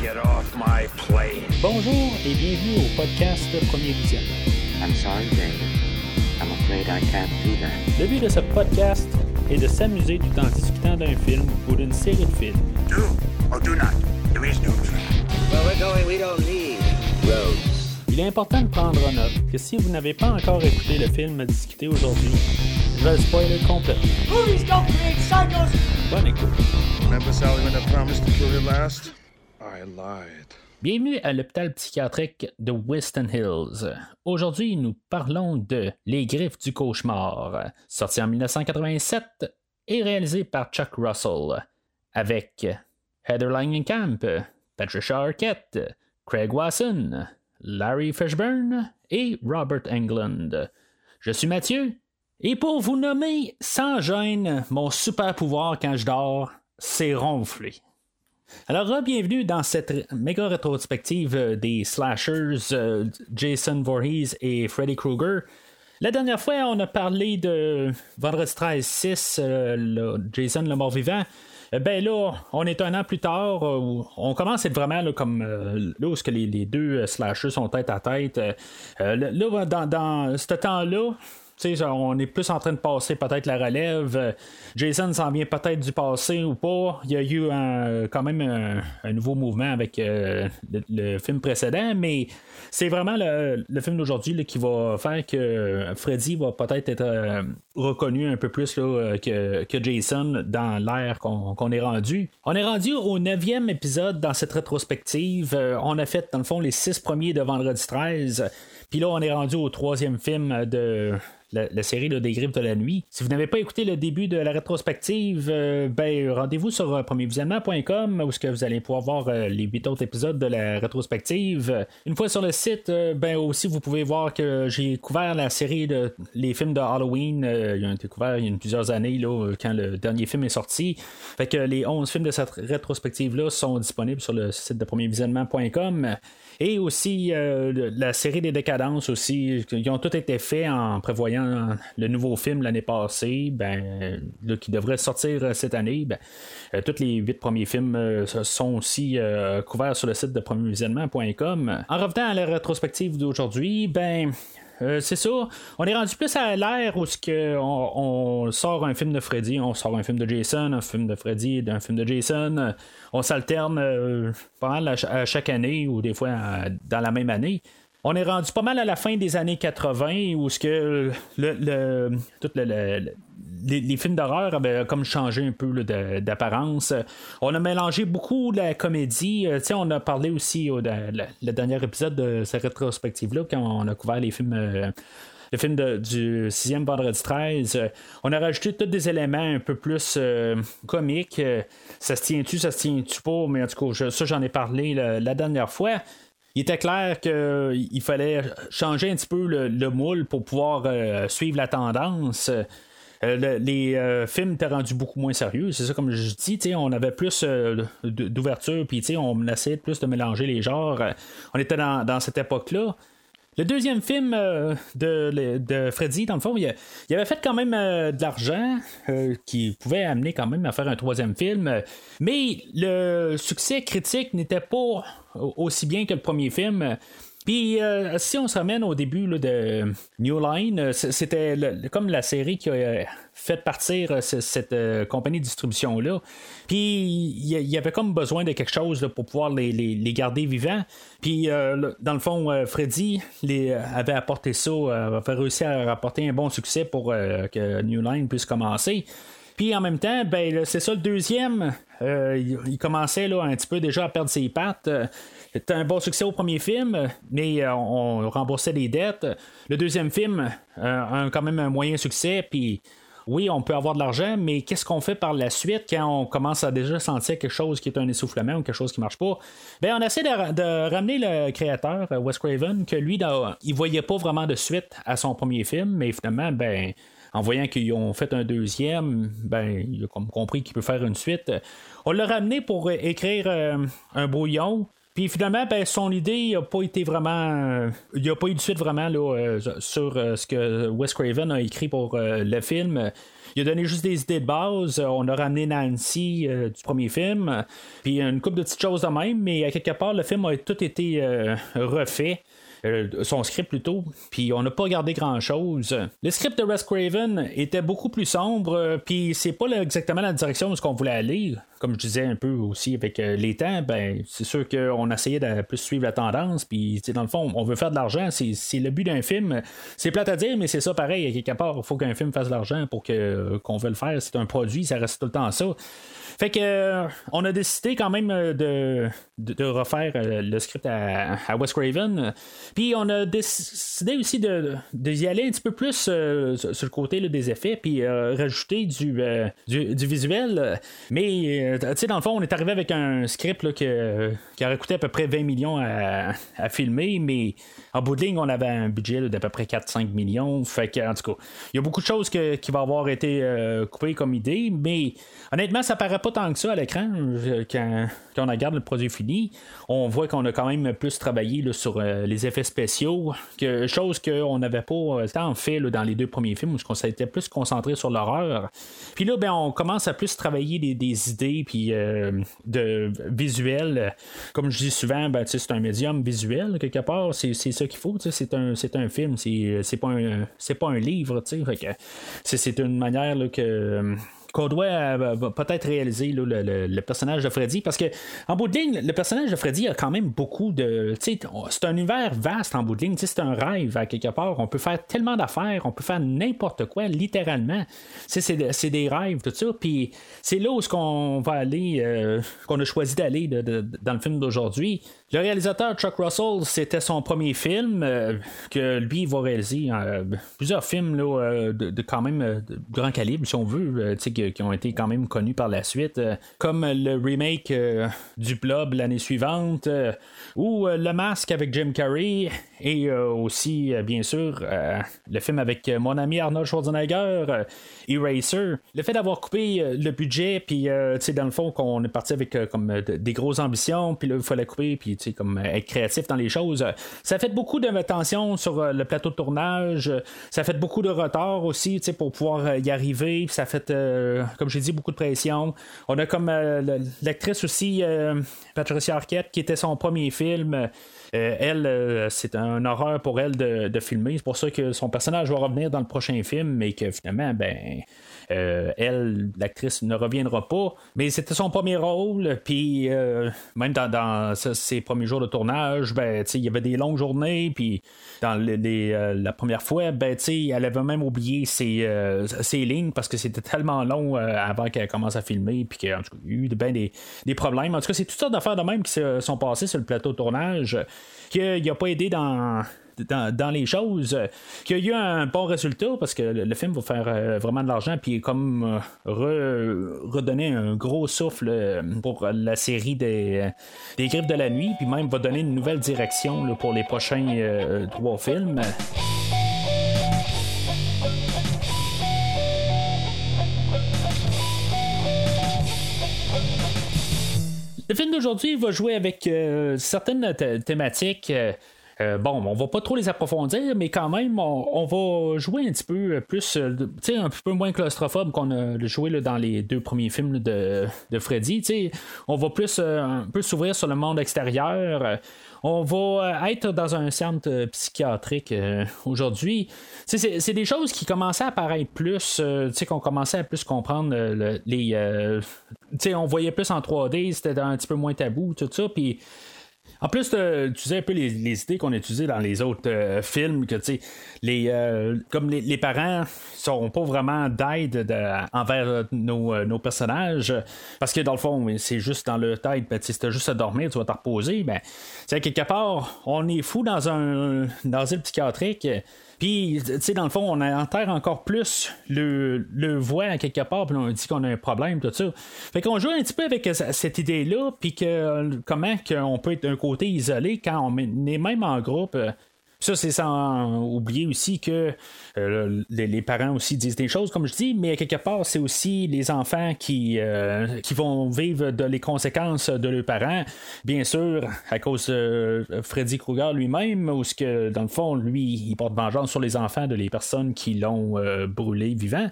Get off my plane. Bonjour et bienvenue au podcast Premier Visionnement. I'm sorry, David. I'm afraid I can't do that. Le but de ce podcast est de s'amuser tout en discutant d'un film ou d'une série de films. Do or do not. There is no try. Where we're going, we don't need roads. Il est important de prendre en note que si vous n'avez pas encore écouté le film à discuter aujourd'hui, je vais le spoiler complètement. Movies don't create psychos. Bonne écoute. Remember Sally when I promised to kill you last? Bienvenue à l'hôpital psychiatrique de Weston Hills. Aujourd'hui, nous parlons de Les Griffes du cauchemar, sorti en 1987 et réalisé par Chuck Russell, avec Heather Langenkamp, Patricia Arquette, Craig Wasson, Larry Fishburne et Robert Englund. Je suis Mathieu, et pour vous nommer sans gêne, mon super pouvoir quand je dors, c'est ronfler. Alors, bienvenue dans cette méga rétrospective euh, des slashers euh, Jason Voorhees et Freddy Krueger. La dernière fois, on a parlé de Vendredi 13 6, euh, Jason le mort-vivant. Ben là, on est un an plus tard, on commence à être vraiment là, comme là où les, deux slashers sont tête à tête. Là, dans, dans ce temps-là, tu sais, on est plus en train de passer peut-être la relève. Euh, Jason s'en vient peut-être du passé ou pas. Il y a eu quand même un, nouveau mouvement avec euh, le, film précédent, mais c'est vraiment le, film d'aujourd'hui qui va faire que Freddy va peut-être être euh, reconnu un peu plus que, que Jason dans l'ère qu'on est rendu. On est rendu au neuvième épisode dans cette rétrospective. On a fait, dans le fond, les six premiers de Vendredi 13. Puis là, on est rendu au troisième film de la, série là, des griffes de la nuit. Si vous n'avez pas écouté le début de la rétrospective, euh, ben rendez-vous sur euh, premiervisionnement.com où ce que vous allez pouvoir voir euh, les huit autres épisodes de la rétrospective. Une fois sur le site, ben aussi vous pouvez voir que j'ai couvert la série de les films de Halloween. Ils ont été couverts il y a plusieurs années là, quand le dernier film est sorti. Fait que les 11 films de cette rétrospective-là sont disponibles sur le site de premiervisionnement.com. Et aussi la série des décadences aussi, qui ont tout été faits en prévoyant le nouveau film l'année passée, ben, qui devrait sortir euh, cette année. Ben, euh, tous les huit premiers films euh, sont aussi couverts sur le site de premiervisionnement.com. En revenant à la rétrospective d'aujourd'hui, ben. c'est ça. On est rendu plus à l'ère où que on, sort un film de Freddy, on sort un film de Jason, un film de Freddy, un film de Jason. On s'alterne pas mal à, ch- à chaque année ou des fois dans la même année. On est rendu pas mal à la fin des années 80 où ce que les, films d'horreur avaient comme changé un peu d'apparence. On a mélangé beaucoup la comédie. Euh, on a parlé aussi au le, dernier épisode de cette rétrospective-là quand on a couvert les films. euh, le film du sixième vendredi 13, euh, on a rajouté tous des éléments un peu plus comiques. Ça se tient-tu, ça se tient-tu pas, mais en tout cas, ça j'en ai parlé la dernière fois. Il était clair qu'il fallait changer un petit peu le, le moule pour pouvoir euh, suivre la tendance. Euh, le- les euh, films étaient rendus beaucoup moins sérieux. C'est ça, comme je dis, on avait plus euh, d'ouverture, puis on essayait plus de mélanger les genres. Euh, On était dans cette époque-là. Le deuxième film euh, de, de Freddy, dans le fond, il, avait fait quand même euh, de l'argent euh, qui pouvait amener quand même à faire un troisième film. mais le succès critique n'était pas au- aussi bien que le premier film. Puis, euh, si on se ramène au début de New Line, euh, c'était comme la série qui a euh, fait partir euh, ce- cette euh, compagnie de distribution-là. Puis, il y, avait comme besoin de quelque chose pour pouvoir les, garder vivants. Puis, euh, dans le fond, euh, Freddy euh, avait apporté ça, euh, avait réussi à rapporter un bon succès pour euh, que New Line puisse commencer. Puis en même temps, ben c'est ça le deuxième. euh, il, commençait un petit peu déjà à perdre ses pattes. Euh, C'était un bon succès au premier film, mais euh, on remboursait les dettes. Le deuxième film euh, a quand même un moyen succès, puis oui, on peut avoir de l'argent, mais qu'est-ce qu'on fait par la suite quand on commence à déjà sentir quelque chose qui est un essoufflement ou quelque chose qui marche pas? Ben, on essaie de, ra- de ramener le créateur, euh, Wes Craven, que lui, dans- il voyait pas vraiment de suite à son premier film, mais finalement, ben, en voyant qu'ils ont fait un deuxième, ben, il a compris qu'il peut faire une suite. On l'a ramené pour euh, écrire euh, un brouillon. Puis finalement, ben, son idée n'a pas été vraiment. Il n'y a pas eu de suite vraiment là, sur ce que Wes Craven a écrit pour le film. Il a donné juste des idées de base. On a ramené Nancy du premier film. Puis une couple de petites choses de même, mais à quelque part, le film a tout été refait. Euh, son script plutôt, puis on n'a pas gardé grand chose. Le script de Wes Craven était beaucoup plus sombre, euh, puis c'est pas exactement la direction où ce qu'on voulait aller. Comme je disais un peu aussi avec euh, les temps, ben c'est sûr qu'on essayait de plus suivre la tendance, puis dans le fond, on veut faire de l'argent, c'est le but d'un film. C'est plate à dire, mais c'est ça pareil. À quelque part, il faut qu'un film fasse de l'argent pour qu'on veut le faire. C'est un produit, ça reste tout le temps ça. Fait que euh, on a décidé quand même euh, de, de, refaire euh, le script à, à Wes Craven. Puis on a décidé aussi de, d'y aller un petit peu plus sur le côté des effets, puis rajouter du, du, visuel. Mais tu sais, dans le fond, on est arrivé avec un script qui aurait coûté à peu près 20 millions à, à filmer, mais en bout de ligne, on avait un budget d'à peu près 4-5 millions. Fait que, en tout cas, il y a beaucoup de choses qui vont avoir été coupées comme idée, mais honnêtement, ça paraît pas tant que ça à l'écran euh, quand, on regarde le produit fini. On voit qu'on a quand même plus travaillé sur euh, les effets spéciaux, chose qu'on n'avait pas euh, tant fait dans les deux premiers films où on s'était plus concentré sur l'horreur. Puis là, ben, on commence à plus travailler des, idées puis de visuel. Comme je dis souvent, ben, c'est un médium visuel quelque part. C'est, ça qu'il faut. C'est un, un film. C'est, pas un pas un livre. C'est une manière que qu'on doit euh, peut-être réaliser le, personnage de Freddy. Parce que en bout de ligne, le personnage de Freddy a quand même beaucoup de. C'est un univers vaste en bout de ligne. C'est un rêve à quelque part. On peut faire tellement d'affaires, on peut faire n'importe quoi, littéralement. C'est des rêves, tout ça. Puis c'est là où ce qu'on va aller, euh, qu'on a choisi d'aller dans le film d'aujourd'hui. Le réalisateur Chuck Russell, c'était son premier film euh, que lui va réaliser euh, plusieurs films euh, de, quand même de grand calibre, si on veut, qui, ont été quand même connus par la suite, comme le remake du Blob l'année suivante, ou Le Masque avec Jim Carrey, et aussi, bien sûr, le film avec mon ami Arnold Schwarzenegger, Eraser. Le fait d'avoir coupé le budget, puis dans le fond, qu'on est parti avec comme des grosses ambitions, puis là, il fallait couper, puis comme euh, être créatif dans les choses. Ça fait beaucoup de tension sur euh, le plateau de tournage. Ça fait beaucoup de retard aussi pour pouvoir euh, y arriver. Ça fait, comme j'ai dit, beaucoup de pression. On a comme l'actrice aussi, Patricia Arquette, qui était son premier film. elle, c'est un horreur pour elle de, de filmer. C'est pour ça que son personnage va revenir dans le prochain film, mais que finalement, ben, euh, elle, l'actrice, ne reviendra pas. Mais c'était son premier rôle. Puis euh, même dans, ses premiers jours de tournage, ben, il y avait des longues journées. Puis dans euh, la première fois, ben, elle avait même oublié ses, lignes parce que c'était tellement long avant qu'elle commence à filmer. Puis qu'il y a eu ben, des, des, problèmes. En tout cas, c'est toutes sortes d'affaires de même qui se sont passées sur le plateau de tournage qu'il n'a pas aidé dans dans, les choses, euh, qu'il y a eu un bon résultat parce que le, film va faire euh, vraiment de l'argent, puis comme euh, redonner un gros souffle pour la série des, des Griffes de la Nuit, puis même va donner une nouvelle direction pour les prochains trois films. Le film d'aujourd'hui va jouer avec certaines thématiques. Bon, on va pas trop les approfondir, mais quand même, on, va jouer un petit peu plus, euh, tu sais, un peu moins claustrophobe qu'on a joué dans les deux premiers films de, de Freddy. sais, on va plus euh, un peu s'ouvrir sur le monde extérieur. On va être dans un centre psychiatrique aujourd'hui. C'est des choses qui commençaient à apparaître plus, sais, qu'on commençait à plus comprendre les. sais, on voyait plus en 3D, c'était un petit peu moins tabou, tout ça. Puis en plus, tu sais un peu les, idées qu'on a utilisées dans les autres euh, films, que tu sais, les, euh, comme les, parents sont pas vraiment d'aide envers euh, nos, personnages, parce que dans le fond, c'est juste dans le tête, ben, si t'as juste à dormir, tu vas te reposer, ben, quelque part, on est fou dans un dans une psychiatrique. Puis, tu sais, dans le fond, on enterre encore plus le, le voix quelque part, puis on dit qu'on a un problème, tout ça. Fait qu'on joue un petit peu avec cette idée-là, puis que comment qu'on peut être d'un côté isolé quand on est même en groupe. Ça, c'est sans oublier aussi que euh, les, parents aussi disent des choses, comme je dis, mais quelque part, c'est aussi les enfants qui, euh, qui vont vivre de les conséquences de leurs parents. Bien sûr, à cause de Freddy Krueger lui-même, ou ce que, dans le fond, lui, il porte vengeance sur les enfants de les personnes qui l'ont brûlé vivant.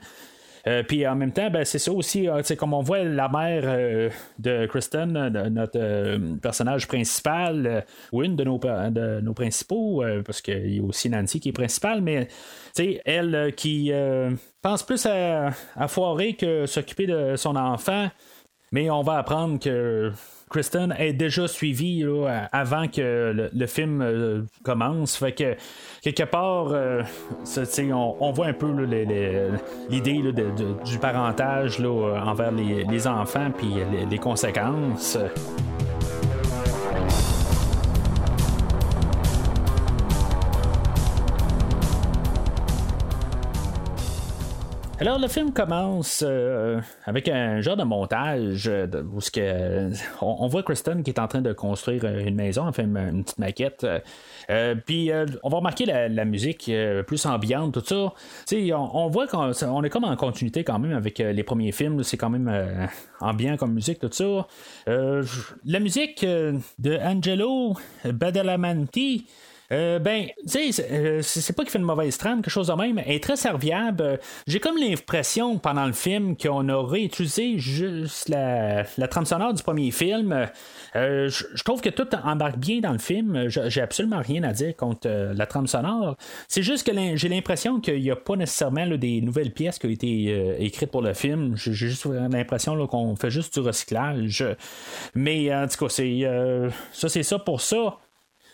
Euh, puis en même temps, ben, c'est ça aussi, euh, comme on voit la mère euh, de Kristen, notre personnage principal, ou une de nos, de nos principaux, parce qu'il y a aussi Nancy qui est principale, mais elle qui pense plus à, à foirer que s'occuper de son enfant. Mais on va apprendre que Kristen est déjà suivi avant que le, film euh, commence. Fait que quelque part, euh, on, voit un peu l'idée du parentage envers les, enfants puis les conséquences. Alors le film commence euh, avec un genre de montage euh, où on, voit Kristen qui est en train de construire une maison, enfin une, une petite maquette. Euh, puis on va remarquer la, musique plus ambiante, tout ça. On, on, voit qu'on est comme en continuité quand même avec les premiers films. C'est quand même ambiant comme musique, tout ça. la musique de Angelo Badalamenti. Euh, ben, tu sais, euh, c'est pas qu'il fait une mauvaise trame, quelque chose de même. Elle est très serviable. J'ai comme l'impression pendant le film qu'on aurait utilisé juste la, la trame sonore du premier film. Euh, je trouve que tout embarque bien dans le film. J'ai absolument rien à dire contre la trame sonore. C'est juste que j'ai l'impression qu'il n'y a pas nécessairement des nouvelles pièces qui ont été écrites pour le film. J'ai juste l'impression qu'on fait juste du recyclage. Mais en tout cas, ça, c'est ça pour ça.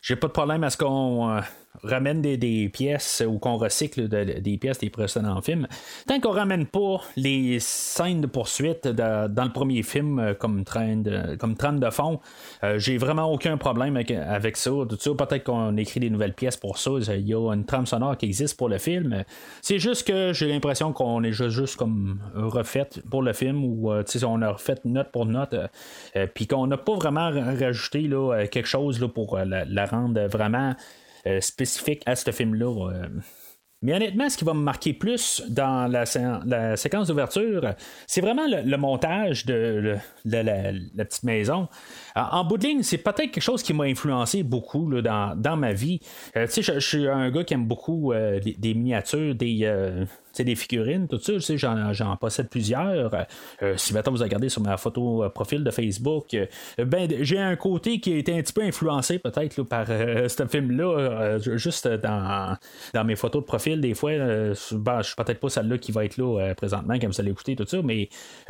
J'ai pas de problème à ce qu'on euh, ramène des, pièces ou qu'on recycle des pièces des précédents films, tant qu'on ramène pas les scènes de poursuite dans le premier film euh, comme train de, comme trame de fond, euh, j'ai vraiment aucun problème avec, ça. peut-être qu'on écrit des nouvelles pièces pour ça. Il y a une trame sonore qui existe pour le film. C'est juste que j'ai l'impression qu'on est juste, comme refait pour le film ou euh, on a refait note pour note, puis qu'on n'a pas vraiment rajouté là, quelque chose là, pour la rendre vraiment euh, spécifique à ce film-là. Euh. Mais honnêtement, ce qui va me marquer plus dans la, séquence d'ouverture, c'est vraiment le, montage de, la, petite maison. En, bout de ligne, c'est peut-être quelque chose qui m'a influencé beaucoup dans, ma vie. Euh, tu sais, je, suis un gars qui aime beaucoup des, miniatures, des, c'est des figurines, tout ça, sais, j'en, possède plusieurs. Euh, si maintenant vous regardez sur ma photo euh, profil de Facebook, euh, ben j'ai un côté qui a été un petit peu influencé peut-être par ce film-là, juste dans, dans mes photos de profil, des fois, ben, je suis peut-être pas celle-là qui va être là présentement quand vous allez écouter tout ça, mais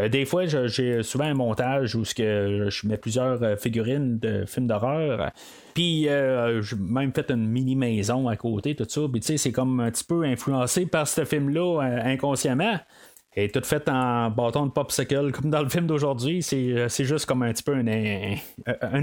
des fois j'ai souvent un montage où je mets plusieurs figurines de films d'horreur. Puis j'ai même fait une mini maison à côté, tout ça. Puis tu sais, c'est comme un petit peu influencé par ce film-là euh, inconsciemment est tout fait en bâton de popsicle, comme dans le film d'aujourd'hui. C'est, euh, juste comme un petit peu une,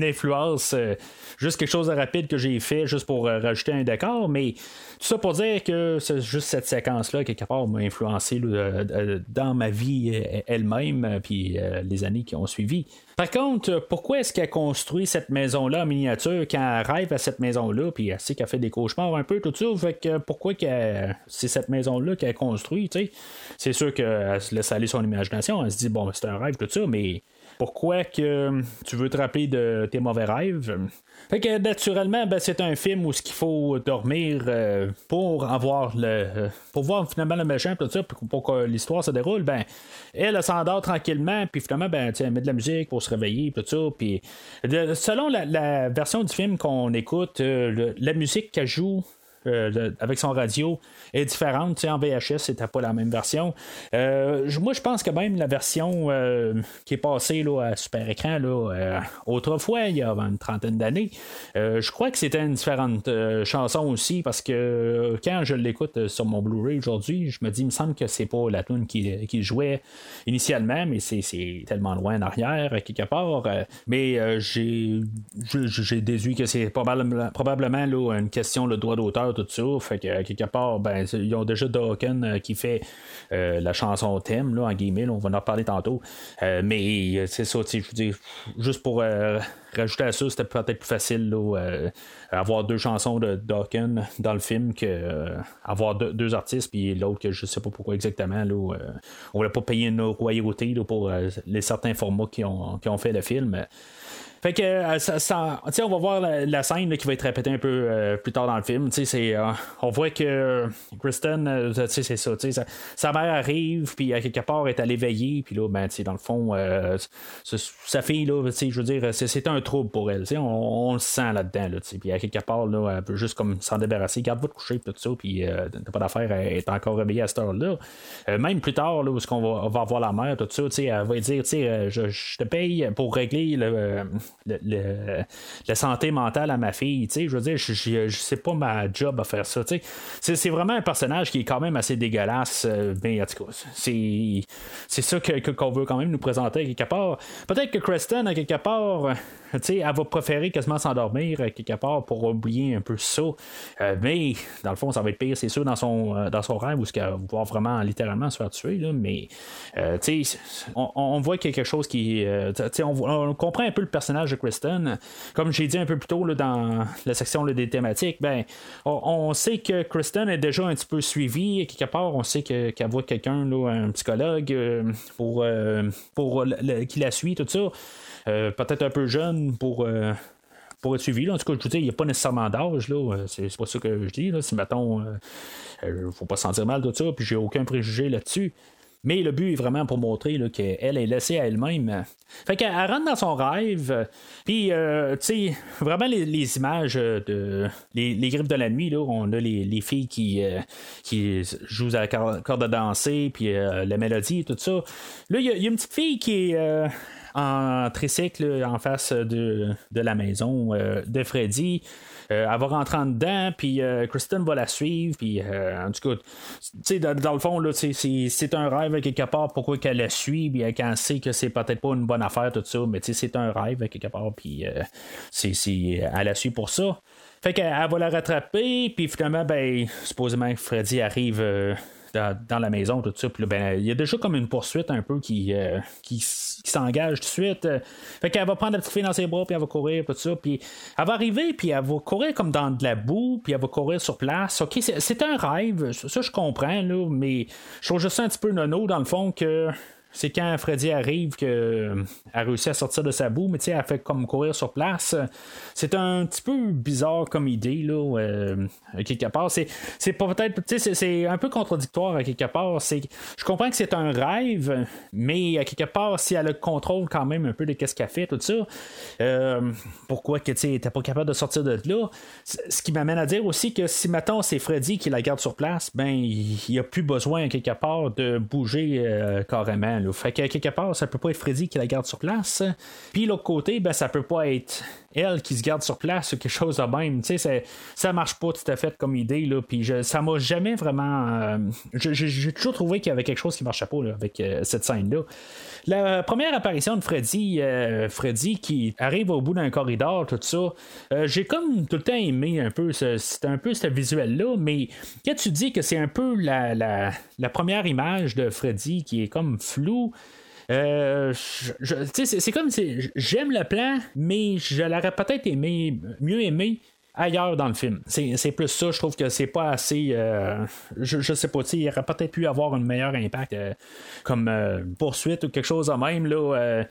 influence, euh, juste quelque chose de rapide que j'ai fait juste pour rajouter un décor. Mais tout ça pour dire que c'est juste cette séquence-là, quelque part, m'a influencé dans ma vie elle-même, puis les années qui ont suivi. Par contre, pourquoi est-ce qu'elle construit cette maison-là en miniature quand elle rêve à cette maison-là, puis elle sait qu'elle fait des cauchemars un peu, tout ça, fait que pourquoi c'est cette maison-là qu'elle construit, tu sais? C'est sûr qu'elle se laisse aller son imagination, elle se dit, bon, c'est un rêve, tout ça, mais pourquoi que tu veux te rappeler de tes mauvais rêves? Fait que naturellement, ben, c'est un film où ce qu'il faut dormir euh, pour avoir le. Euh, pour voir finalement le méchant, tout ça, pour, que l'histoire se déroule, ben, elle, s'endort tranquillement, puis finalement, ben, elle met de la musique pour se réveiller, tout ça. Puis, selon la, version du film qu'on écoute, euh, la musique qu'elle joue euh, avec son radio est différente. en VHS, c'était pas la même version. Euh, moi, je pense que même la version euh, qui est passée là, à super écran là, autrefois, il y a une trentaine d'années, je crois que c'était une différente chanson aussi parce que quand je l'écoute sur mon Blu-ray aujourd'hui, je me dis, il me semble que c'est pas la tune qui, jouait initialement, mais c'est tellement loin en arrière, quelque part. mais j'ai déduit que c'est probablement, probablement là, une question de droit d'auteur tout ça. Fait que quelque part, ben, ils ont déjà Dawkins qui fait la chanson thème, là, en guillemets, on va en reparler tantôt. mais c'est ça, je veux dire, juste pour rajouter à ça, c'était peut-être plus facile là, avoir deux chansons de Dawkins dans le film que avoir deux, artistes, puis l'autre que je sais pas pourquoi exactement. Là, on voulait pas payer une royauté pour les certains formats qui ont fait le film. Fait que euh, ça, on va voir la, scène qui va être répétée un peu euh, plus tard dans le film. C'est, euh, on voit que Kristen, c'est ça, sa, sa mère arrive, puis à quelque part est allée veiller, puis là, ben, dans le fond, sa fille, là, je veux dire, c'est, un trouble pour elle. On, on, le sent là-dedans. Là, puis à quelque part, là, elle peut juste comme s'en débarrasser, garde votre coucher, tout ça, puis t'as pas d'affaire, elle est encore réveillée à cette heure-là. même plus tard, là, où qu'on va, on va voir la mère, tout ça, elle va dire, je, je te paye pour régler le le, la santé mentale à ma fille. Je veux dire, je, je, sais pas ma job à faire ça. C'est vraiment un personnage qui est quand même assez dégueulasse. Euh, mais cas, c'est ça qu'on que, veut quand même nous présenter quelque part. Peut-être que Kristen, à quelque part, elle va préférer quasiment s'endormir quelque part pour oublier un peu ça. Euh, mais dans le fond, ça va être pire, c'est sûr, dans son, euh, dans son rêve où ce qu'elle va vraiment littéralement se faire tuer. Là, mais on, on, voit quelque chose qui. On, on, comprend un peu le personnage de Kristen. Comme j'ai dit un peu plus tôt dans la section des thématiques, ben, on, sait que Kristen est déjà un petit peu suivie. Quelque part, on sait qu'elle voit quelqu'un, un psychologue, euh, pour, euh, pour qui la suit, tout ça. Euh, peut-être un peu jeune pour pour être suivi. En tout cas, je vous dis, il n'y a pas nécessairement d'âge. Là. C'est, pas ça que je dis. Là. Si, mettons, ne faut pas se sentir mal de ça, puis j'ai aucun préjugé là-dessus. Mais le but est vraiment pour montrer qu'elle est laissée à elle-même. Fait qu'elle rentre dans son rêve. Puis, euh, tu sais, vraiment les, images de. Les, griffes de la nuit, là, on a les, filles qui, euh, qui jouent à la corde à danser, puis euh, la mélodie et tout ça. Là, il y, a une petite fille qui est en tricycle en face de, de la maison de Freddy. Euh, elle va rentrer en dedans, puis euh, Kristen va la suivre, puis euh, en tout cas, dans, le fond, c'est un rêve quelque part, pourquoi qu'elle la suit, puis qu'elle sait que c'est peut-être pas une bonne affaire, tout ça, mais c'est un rêve quelque part, puis c'est elle la suit pour ça. Fait qu'elle va la rattraper, puis finalement, ben, supposément Freddy arrive dans, la maison, tout ça. Puis ben, il y a déjà comme une poursuite un peu qui, euh, qui, s'engage tout de suite. Fait qu'elle va prendre la petite fille dans ses bras, puis elle va courir, tout ça. Puis elle va arriver, puis elle va courir comme dans de la boue, puis elle va courir sur place. OK, c'est un rêve, ça je comprends, là, mais je trouve juste un petit peu nono dans le fond que c'est quand Freddy arrive qu'elle euh, a réussi à sortir de sa boue, mais elle fait comme courir sur place. C'est un petit peu bizarre comme idée, là, euh, quelque part. C'est, c'est peut-être, c'est, un peu contradictoire à quelque part. C'est, je comprends que c'est un rêve, mais à quelque part, si elle le contrôle quand même un peu de ce qu'elle fait, tout ça, euh, pourquoi que tu n'était pas capable de sortir de là? Ce qui m'amène à dire aussi que si maintenant c'est Freddy qui la garde sur place, ben il n'y a plus besoin à quelque part de bouger carrément. Fait que quelque part, ça peut pas être Freddy qui la garde sur place. Puis l'autre côté, ben ça peut pas être elle qui se garde sur place ou quelque chose de même. Tu sais, ça marche pas tout à fait comme idée. Là, puis je, ça m'a jamais vraiment. Euh, j'ai toujours trouvé qu'il y avait quelque chose qui marchait pas avec euh, cette scène-là. La première apparition de Freddy, euh, Freddy qui arrive au bout d'un corridor, tout ça, j'ai comme tout le temps aimé un peu c'est un peu ce visuel-là, mais quand tu dis que c'est un peu la, la, la première image de Freddy qui est comme floue, euh, c'est comme si j'aime le plan, mais je l'aurais peut-être aimé, mieux aimé ailleurs dans le film. C'est plus ça, je trouve que c'est pas assez. Euh, je, je, sais pas, il aurait peut-être pu avoir un meilleur impact euh, comme poursuite ou quelque chose de même. là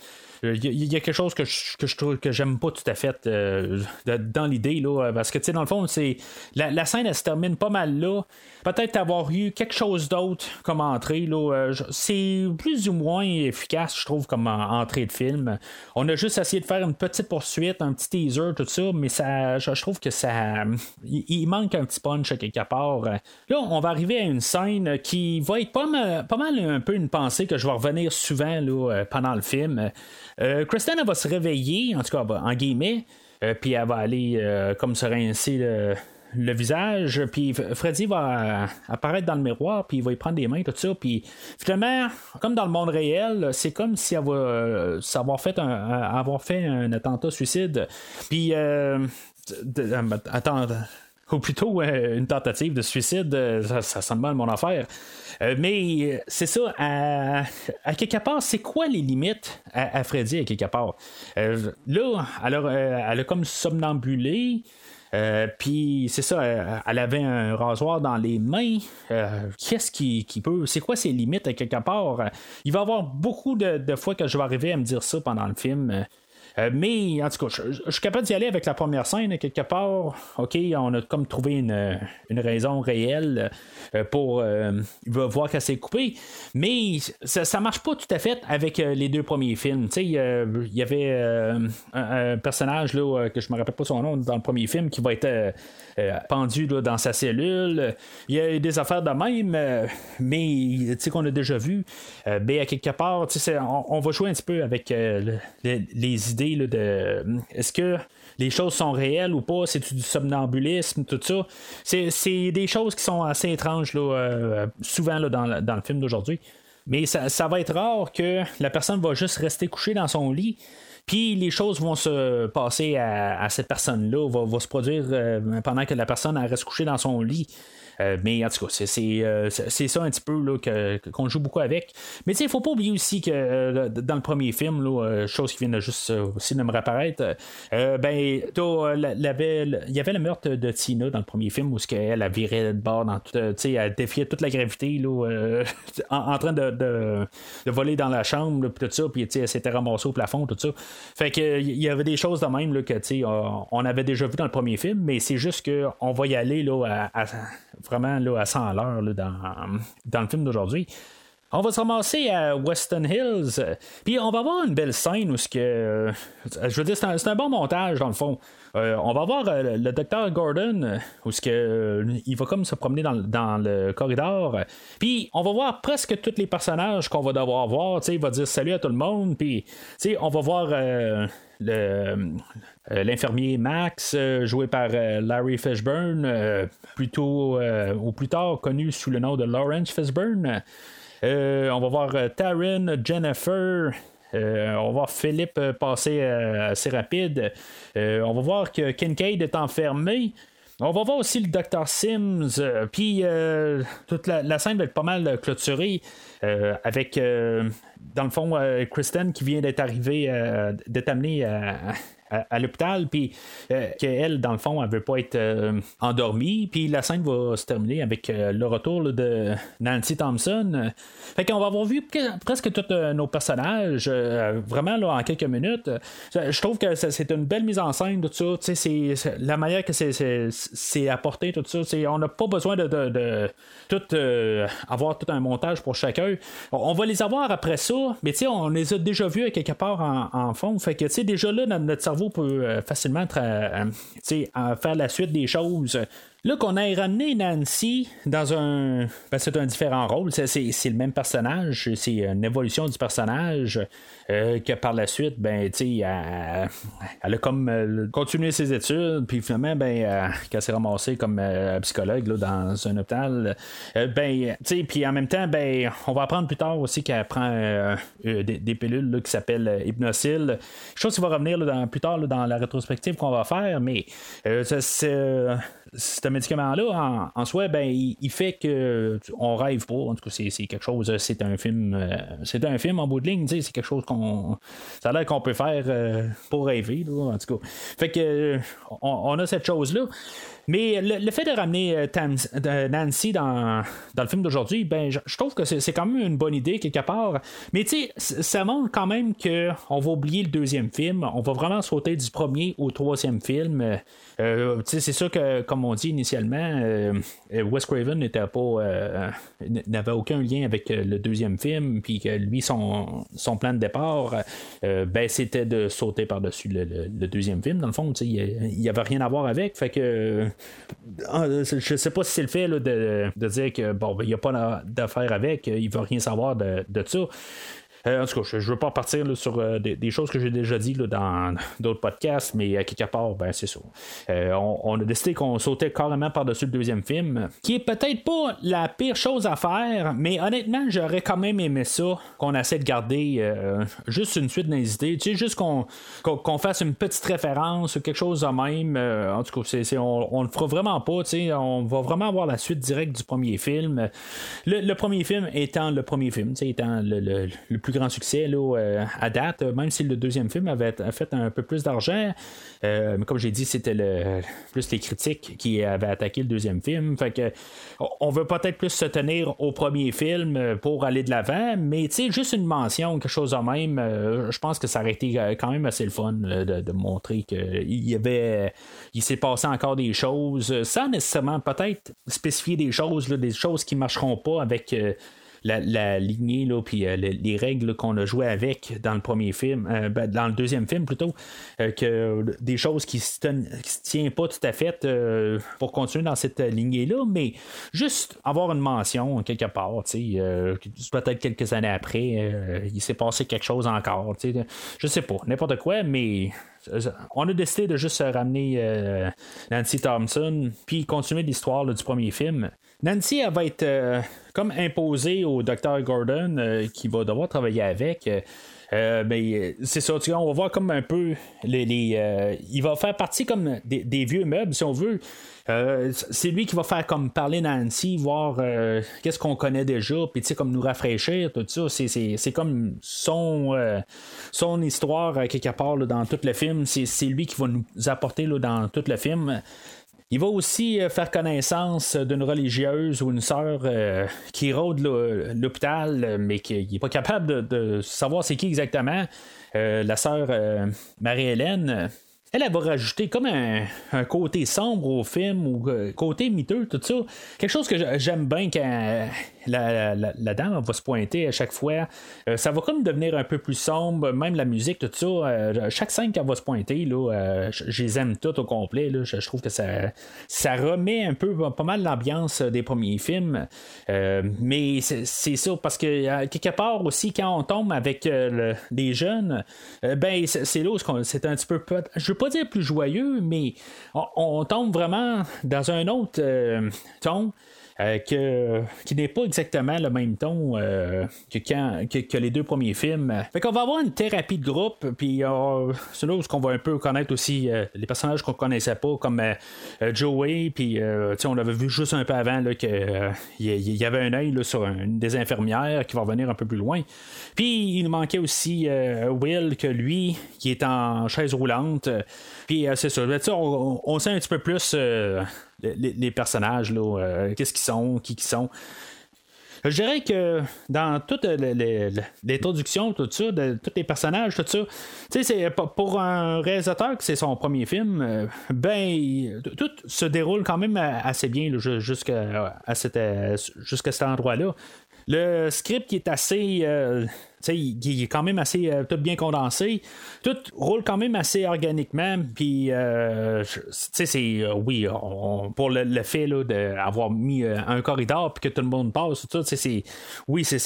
il euh, y, a quelque chose que je, trouve que j'aime pas tout à fait euh, dans l'idée là. Parce que tu sais dans le fond c'est la, scène elle se termine pas mal là. Peut-être avoir eu quelque chose d'autre comme entrée là. Euh, c'est plus ou moins efficace je trouve comme entrée de film. On a juste essayé de faire une petite poursuite un petit teaser tout ça mais ça je, trouve que ça il, manque un petit punch quelque part. Là on va arriver à une scène qui va être pas mal, pas mal un peu une pensée que je vais revenir souvent là, pendant le film euh, Kristen, va se réveiller, en tout cas, en guillemets, euh, puis elle va aller euh, comme se rincer le, visage, puis Freddy va apparaître dans le miroir, puis il va y prendre des mains, tout ça, puis finalement, comme dans le monde réel, c'est comme si elle va un, avoir fait un attentat suicide, puis attends ou plutôt une tentative de suicide, ça, ça sonne mal mon affaire. mais c'est ça, à, quelque part, c'est quoi les limites à, Freddy à quelque part? là, alors, elle a comme somnambulé. puis c'est ça, elle avait un rasoir dans les mains. Qu'est-ce qui, peut. C'est quoi ses limites à quelque part? Il va y avoir beaucoup de, fois que je vais arriver à me dire ça pendant le film. Euh, mais en tout cas, je, suis capable d'y aller avec la première scène, quelque part. OK, on a comme trouvé une, raison réelle euh, pour euh, voir qu'elle s'est coupée. Mais ça, ça marche pas tout à fait avec les deux premiers films. Il y avait un, personnage là, que je me rappelle pas son nom dans le premier film qui va être pendu dans sa cellule. Il y a des affaires de même, mais qu'on a déjà vu. mais à quelque part, on, on, va jouer un petit peu avec les idées de est-ce que les choses sont réelles ou pas, c'est du somnambulisme, tout ça? C'est des choses qui sont assez étranges euh, souvent dans, le film d'aujourd'hui. Mais ça, va être rare que la personne va juste rester couchée dans son lit. Puis les choses vont se passer à, cette personne-là, va, se produire euh, pendant que la personne reste couchée dans son lit. Euh, mais en tout cas, euh, c'est, ça un petit peu qu'on joue beaucoup avec. Mais il ne faut pas oublier aussi que euh, dans le premier film, là, chose qui vient de juste aussi de me réapparaître, ben, il y avait le meurtre de Tina dans le premier film où elle a viré de bord dans tout, elle défiait toute la gravité là, en, train de, voler dans la chambre, puis tout ça, puis elle s'était ramassée au plafond, tout ça. Fait que il y avait des choses de même là, que on avait déjà vu dans le premier film, mais c'est juste qu'on va y aller là, à vraiment là, à 100 à l'heure dans, dans le film d'aujourd'hui. On va se ramasser à Weston Hills, puis on va avoir une belle scène où ce que. Euh, je veux dire, c'est un, bon montage dans le fond. Euh, on va voir euh, le docteur Gordon où ce que il va comme se promener dans, dans le corridor. Puis on va voir presque tous les personnages qu'on va devoir voir. il va dire salut à tout le monde. Puis on va voir le, l'infirmier Max, euh, joué par euh, Larry Fishburne, plutôt ou plus tard connu sous le nom de Lawrence Fishburne. on va voir Taryn, Jennifer. on va voir Philippe passer assez rapide. on va voir que Kincaid est enfermé. On va voir aussi le Dr. Sims, puis toute la, scène va être pas mal clôturée avec, dans le fond, Kristen qui vient d'être arrivée, d'être amenée à, à, l'hôpital, puis euh, qu'elle, dans le fond, elle veut pas être euh, endormie, puis la scène va se terminer avec euh, le retour de Nancy Thompson. Fait qu'on va avoir vu presque tous nos personnages, vraiment là, en quelques minutes. Je trouve que c'est une belle mise en scène, tout ça. C'est la manière que c'est apporté, tout ça. On n'a pas besoin de, tout avoir tout un montage pour chacun. On va les avoir après ça, mais on les a déjà vus quelque part en, fond. Fait que déjà là, notre cerveau peut euh, facilement euh, faire la suite des choses. Là, qu'on ait ramené Nancy dans un. Ben, c'est un différent rôle. C'est, le même personnage. C'est une évolution du personnage. Euh, que par la suite, ben, elle, elle, a comme continué ses études. Puis finalement, ben, qu'elle s'est ramassée comme psychologue dans un hôpital. ben, puis en même temps, ben, on va apprendre plus tard aussi qu'elle prend des, pilules qui s'appellent Hypnosil. Chose qui va revenir plus tard dans la rétrospective qu'on va faire. Mais c'est ce médicament-là, en, soi, ben, il, fait que on rêve pas. En tout cas, c'est, quelque chose, c'est un film, euh, c'est un film en bout de ligne, c'est quelque chose qu'on, ça a l'air qu'on peut faire euh, pour rêver, en tout cas. Fait que, on a cette chose-là. Mais le, fait de ramener euh, Nancy dans, dans, le film d'aujourd'hui, ben, je, trouve que c'est quand même une bonne idée quelque part. Mais tu sais, ça montre quand même qu'on va oublier le deuxième film. On va vraiment sauter du premier au troisième film. Euh, c'est sûr que, comme on dit initialement, euh, Wes Craven n'était pas, n'avait aucun lien avec le deuxième film, puis que lui, son, son plan de départ, ben, c'était de sauter par-dessus le, deuxième film. Dans le fond, il n'y avait rien à voir avec. Fait que je sais pas si c'est le fait de, dire que bon, il n'y a pas d'affaire avec, il ne va rien savoir de, de ça. En tout cas, je ne veux pas partir sur des, choses que j'ai déjà dit dans d'autres podcasts, mais à quelque part, ben, c'est ça. On, a décidé qu'on sautait carrément par-dessus le deuxième film, qui est peut-être pas la pire chose à faire, mais honnêtement, j'aurais quand même aimé ça, qu'on essaie de garder juste une suite d'insités, tu sais, juste qu'on, fasse une petite référence ou quelque chose de même. en tout cas, on, on le fera vraiment pas, on va vraiment avoir la suite directe du premier film. Le, premier film étant le premier film, étant le, plus grand succès euh, à date, même si le deuxième film avait fait un peu plus d'argent. Euh, mais comme j'ai dit, c'était plus les critiques qui avaient attaqué le deuxième film. Fait que on veut peut-être plus se tenir au premier film pour aller de l'avant, mais juste une mention, quelque chose de même, euh, je pense que ça aurait été quand même assez le fun de, montrer qu'il y avait il s'est passé encore des choses, sans nécessairement peut-être spécifier des choses, des choses qui marcheront pas avec euh, la, lignée là, puis euh, les, règles qu'on a joué avec dans le premier film, euh, ben, dans le deuxième film plutôt, que des choses qui se, se tiennent pas tout à fait pour continuer dans cette lignée là, mais juste avoir une mention quelque part, peut-être quelques années après, il s'est passé quelque chose encore, je sais pas, n'importe quoi, mais on a décidé de juste ramener Nancy Thompson puis continuer l'histoire du premier film. Nancy, elle va être euh, comme imposée au docteur Gordon euh, qui va devoir travailler avec. Euh, ben, c'est ça, on va voir comme un peu les. il va faire partie comme des, vieux meubles, si on veut. c'est lui qui va faire comme parler Nancy, voir qu'est-ce qu'on connaît déjà, puis tu sais, comme nous rafraîchir, tout ça. C'est, comme son, son histoire, quelque part, dans tout le film. C'est, lui qui va nous apporter là, dans tout le film. Il va aussi euh, faire connaissance d'une religieuse ou une sœur euh, qui rôde l'hôpital, mais qui n'est pas capable de, savoir c'est qui exactement. Euh, la sœur Marie-Hélène elle, elle va rajouter comme un, côté sombre au film ou côté miteux, tout ça. Quelque chose que j'aime bien quand la, dame va se pointer à chaque fois. Euh, ça va comme devenir un peu plus sombre, même la musique, tout ça. Euh, chaque scène qu'elle va se pointer, euh, je les aime toutes au complet. Je, trouve que ça, remet un peu pas mal l'ambiance des premiers films. mais c'est ça, parce que quelque part aussi, quand on tombe avec les jeunes, ben c'est là c'est un petit peu. Je veux pas dire plus joyeux, mais on, tombe vraiment dans un autre ton. Euh, que, qui n'est pas exactement le même ton euh, que, quand, que, les deux premiers films. Fait qu'on va avoir une thérapie de groupe, puis euh, c'est là où on va un peu connaître aussi les personnages qu'on connaissait pas, comme Joey, puis on avait vu juste un peu avant qu'il y avait un œil sur une des infirmières qui va revenir un peu plus loin. Puis il manquait aussi Will, que lui, qui est en chaise roulante. Puis c'est ça, on, on, sait un petit peu plus les, personnages, là, euh, qu'est-ce qu'ils sont, qui qu'ils sont. Je dirais que dans toute l'introduction, tout ça, de tous les personnages, tout ça, c'est pour un réalisateur que c'est son premier film, euh, ben, tout se déroule quand même assez bien jusqu'à cet, cet endroit-là. Le script qui est assez il, est quand même assez euh, tout bien condensé. Tout roule quand même assez organiquement. Puis, euh, c'est, euh, oui, pour le, fait d'avoir mis un corridor puis que tout le monde passe, tout ça, c'est, oui, c'est,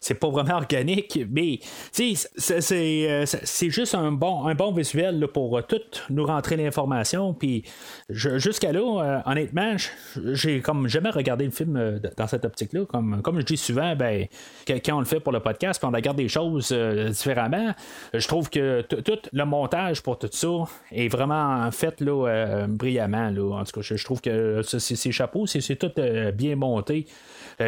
c'est pas vraiment organique, mais c'est juste un bon, un bon visuel pour tout nous rentrer l'information. Puis jusqu'à là, honnêtement, j'ai comme jamais regardé le film dans cette optique-là. Comme, comme je dis souvent, ben, quand on le fait pour le podcast, puis on regarde des choses euh, différemment. Je trouve que tout le montage pour tout ça est vraiment fait là, euh, brillamment. Là. En tout cas, je, trouve que c'est chapeaux, c'est tout euh, bien monté.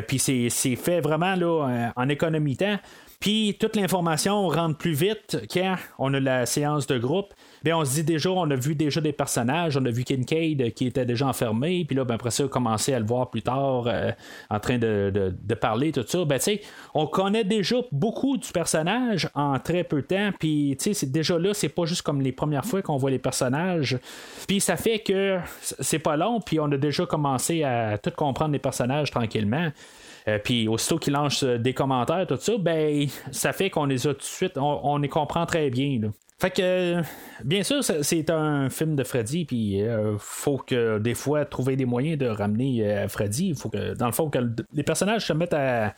puis c'est fait vraiment là, en économie temps. Puis toute l'information rentre plus vite quand on a la séance de groupe. Bien, on se dit déjà, on a vu déjà des personnages, on a vu Kincaid qui était déjà enfermé, puis là, ben, après ça, on a commencé à le voir plus tard euh, en train de, parler, tout ça. Ben, on connaît déjà beaucoup du personnage en très peu de temps, puis déjà là, c'est pas juste comme les premières fois qu'on voit les personnages. Puis ça fait que c'est pas long, puis on a déjà commencé à tout comprendre les personnages tranquillement. Euh, puis aussitôt qu'il lance des commentaires, tout ça, ben ça fait qu'on les a tout de suite, on, les comprend très bien. Fait que, bien sûr, c'est un film de Freddy, puis il faut que des fois trouver des moyens de ramener Freddy. Il faut que, dans le fond, que les personnages se mettent à,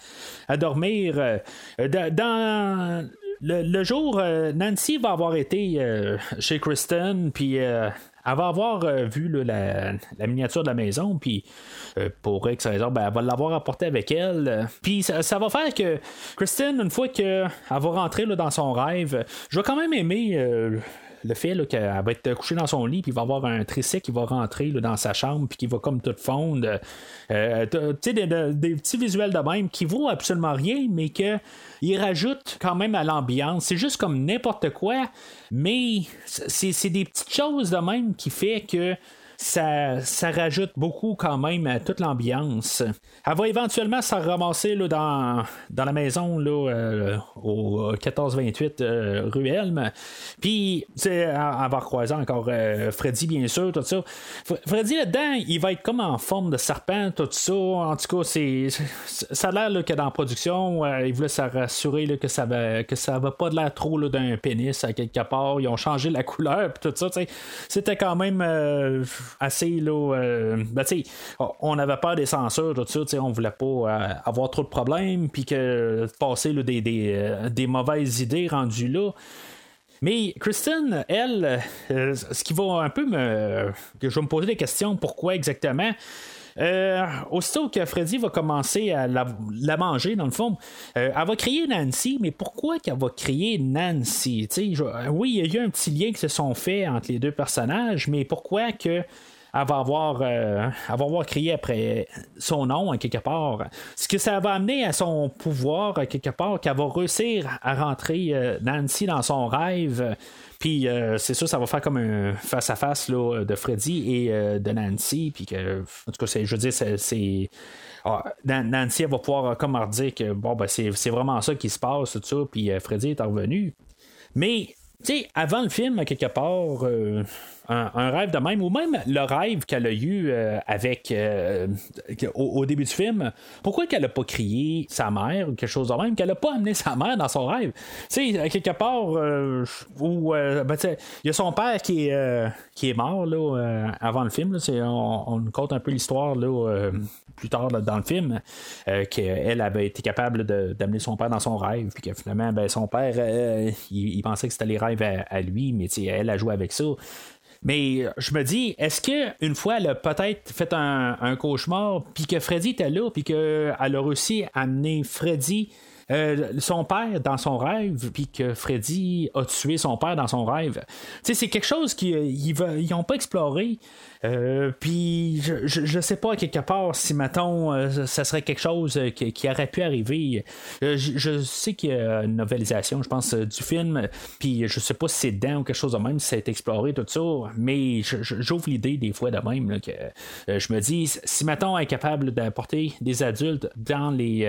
dormir. dans le, jour, Nancy va avoir été chez Kristen, puis elle va avoir euh, vu la, miniature de la maison, puis euh, pour X raison, ben, elle va l'avoir apporté avec elle. Puis ça, va faire que Kristen, une fois qu'elle va rentrer dans son rêve, je vais quand même aimer euh, le fait qu'elle va être couchée dans son lit, puis il va avoir un tricet qui va rentrer dans sa chambre, puis qui va comme tout fondre. Euh, tu sais, des, petits visuels de même qui vaut absolument rien, mais que il rajoute quand même à l'ambiance. C'est juste comme n'importe quoi, mais c'est des petites choses de même qui fait que ça, ça rajoute beaucoup quand même à toute l'ambiance. Elle va éventuellement se ramasser là, dans, dans la maison là, euh, au 1428 euh, rue Elm. Puis, elle, va recroiser encore euh, Freddy, bien sûr, tout ça. Freddy, là-dedans, il va être comme en forme de serpent, tout ça. En tout cas, ça a l'air que dans la production, il voulait se rassurer que ça va, que ça va pas de l'air trop d'un pénis à quelque part. Ils ont changé la couleur, tout ça. C'était quand même assez là. Euh, ben, on avait peur des censures, tout ça, on voulait pas euh, avoir trop de problèmes, puis que passer des, euh, des, mauvaises idées rendues là. Mais Kristen, elle, ce qui va un peu me. je vais me poser des questions, pourquoi exactement? Aussitôt que Freddy va commencer à la, manger, dans le fond, elle va crier Nancy, mais pourquoi qu'elle va crier Nancy? oui, il y a eu un petit lien qui se sont faits entre les deux personnages, mais pourquoi que elle va avoir, euh, crié après son nom, quelque part? Ce que ça va amener à son pouvoir, quelque part, qu'elle va réussir à rentrer euh, Nancy dans son rêve. Puis euh, c'est sûr, ça va faire comme un face-à-face de Freddy et de Nancy. Puis que, en tout cas, je veux dire, c'est. Ah, Nancy va pouvoir comme leur dire que bon ben c'est, vraiment ça qui se passe, tout ça, puis Freddy est revenu. Mais, tu sais, avant le film, quelque part, un, rêve de même, ou même le rêve qu'elle a eu euh, avec euh, au, début du film, pourquoi qu'elle a pas crié sa mère ou quelque chose de même, qu'elle a pas amené sa mère dans son rêve? Tu sais, quelque part euh, où ben, il y a son père qui est, qui mort avant le film. on, on, compte un peu l'histoire plus tard dans le film, qu'elle avait été capable d'amener son père dans son rêve, puis que finalement, ben, son père, il, pensait que c'était les rêves à lui, mais elle a joué avec ça. Mais je me dis, est-ce qu'une fois, elle a peut-être fait un, cauchemar, puis que Freddy était là, puis qu'elle a réussi à amener Freddy euh, son père dans son rêve, puis que Freddy a tué son père dans son rêve. C'est quelque chose qu'ils n'ont pas exploré. Euh, puis je, je, sais pas quelque part si mettons euh, ça serait quelque chose qui, aurait pu arriver. je, sais qu'il y a une novelisation, je pense, du film, puis je sais pas si c'est dedans ou quelque chose de même, si ça a été exploré, tout ça, mais j'ouvre l'idée des fois de même que je me dis si mettons est capable d'apporter des adultes dans les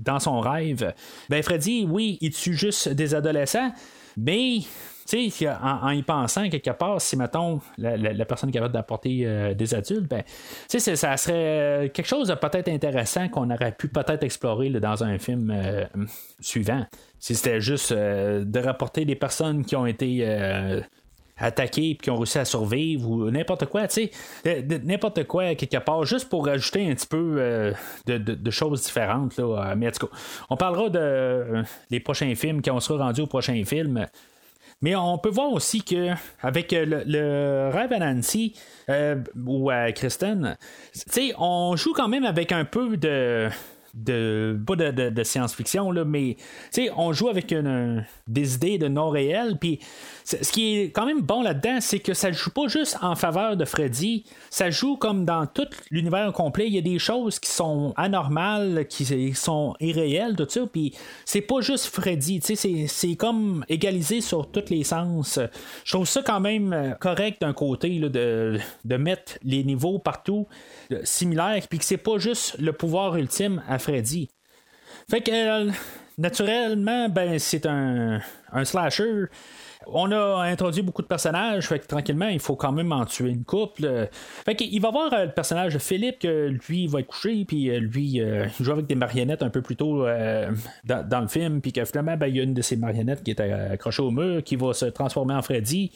dans son rêve. Ben Freddy, oui, il tue juste des adolescents, mais en, en, y pensant quelque part, si mettons la, personne est capable d'apporter euh, des adultes, ben, ça serait euh, quelque chose de peut-être intéressant qu'on aurait pu peut-être explorer dans un film euh, suivant. Si c'était juste de rapporter des personnes qui ont été attaqués et qui ont réussi à survivre ou n'importe quoi, tu sais, n'importe quoi quelque part, juste pour rajouter un petit peu euh, de, choses différentes. Là. Mais en tout cas, on parlera de euh, les prochains films quand on sera rendu au prochain film. Mais on peut voir aussi que avec le, rêve à Nancy ou à Kristen, on joue quand même avec un peu de de pas de, science-fiction là, mais on joue avec des idées de non réel puis ce qui est quand même bon là-dedans, c'est que ça joue pas juste en faveur de Freddy, ça joue comme dans tout l'univers complet. Il y a des choses qui sont anormales, qui sont irréelles, tout ça. Puis c'est pas juste Freddy, c'est comme égalisé sur tous les sens. Je trouve ça quand même correct d'un côté de, de mettre les niveaux partout similaires, puis que c'est pas juste le pouvoir ultime à Freddy. Fait que euh, naturellement, ben c'est un, un slasher. on a introduit beaucoup de personnages, fait que tranquillement, il faut quand même en tuer une couple. Fait qu'il va voir le personnage de Philippe, que lui va être couché, puis lui, il joue avec des marionnettes un peu plus tôt dans, le film, puis que finalement, ben, il y a une de ces marionnettes qui est accrochée au mur, qui va se transformer en Freddy.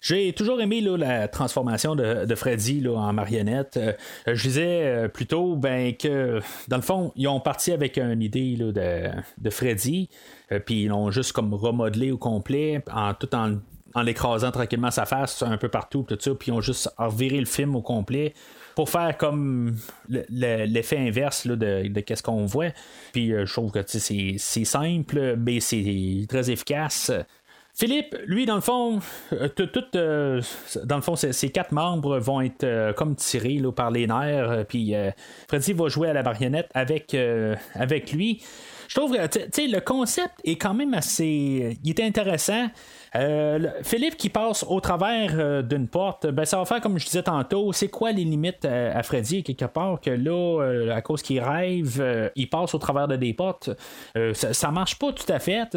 J'ai toujours aimé la transformation de, Freddy en marionnette. Euh, je disais euh, plutôt ben, que, dans le fond, ils ont parti avec une idée de, Freddy, euh, puis ils l'ont juste comme remodelé au complet, en, tout en, l'écrasant tranquillement sa face un peu partout, tout ça, puis ils ont juste reviré le film au complet pour faire comme l'effet inverse de, de ce qu'on voit. Puis je trouve que c'est simple, mais c'est très efficace. Philippe, lui, dans le fond, euh, euh, ses, quatre membres vont être euh, comme tirés par les nerfs, puis Freddy va jouer à la marionnette avec, avec lui. Je trouve que le concept est quand même assez. Intéressant. Euh, Philippe qui passe au travers euh, d'une porte, ben, ça va faire comme je disais tantôt, c'est quoi les limites euh, à, Freddy quelque part que là, à cause qu'il rêve, il passe au travers de des portes. Ça, marche pas tout à fait.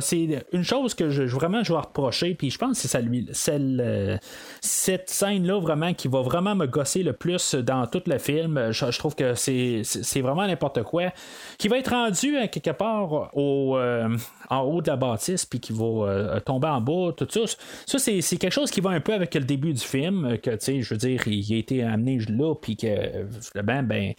c'est une chose que je, vraiment je vais reprocher, puis je pense que c'est cette scène-là vraiment qui va vraiment me gosser le plus dans tout le film. Je, trouve que c'est, vraiment n'importe quoi. Qui va être rendu à quelque part au, en haut de la bâtisse, puis qui va tomber en bas, tout ça. Ça, c'est, quelque chose qui va un peu avec le début du film, que, tu sais, je veux dire, il a été amené là, puis que, ben, ben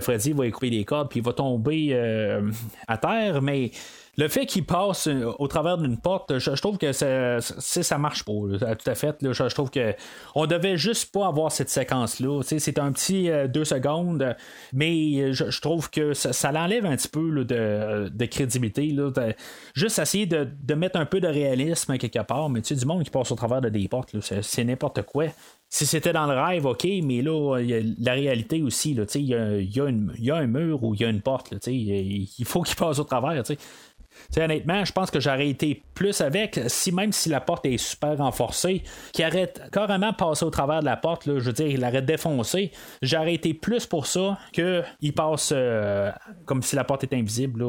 Freddy va écouper des cordes, puis il va tomber euh, à terre, mais le fait qu'il passe euh, au travers d'une porte, je, trouve que ça, ça marche pas. tout à fait. je, trouve que on devait juste pas avoir cette séquence-là. C'est un petit euh, deux secondes, mais je, trouve que ça, l'enlève un petit peu de, crédibilité. juste essayer de, mettre un peu de réalisme quelque part, mais tu sais, du monde qui passe au travers de des portes, c'est n'importe quoi si c'était dans le rêve, ok, mais là, il la réalité aussi, il y y, a un mur ou il y a une porte, il faut qu'il passe au travers. Honnêtement, je pense que j'aurais été plus avec, si même si la porte est super renforcée, qui arrête carrément passé au travers de la porte, là, je veux dire, il arrête défoncé, j'aurais été plus pour ça qu'il passe euh, comme si la porte était invisible.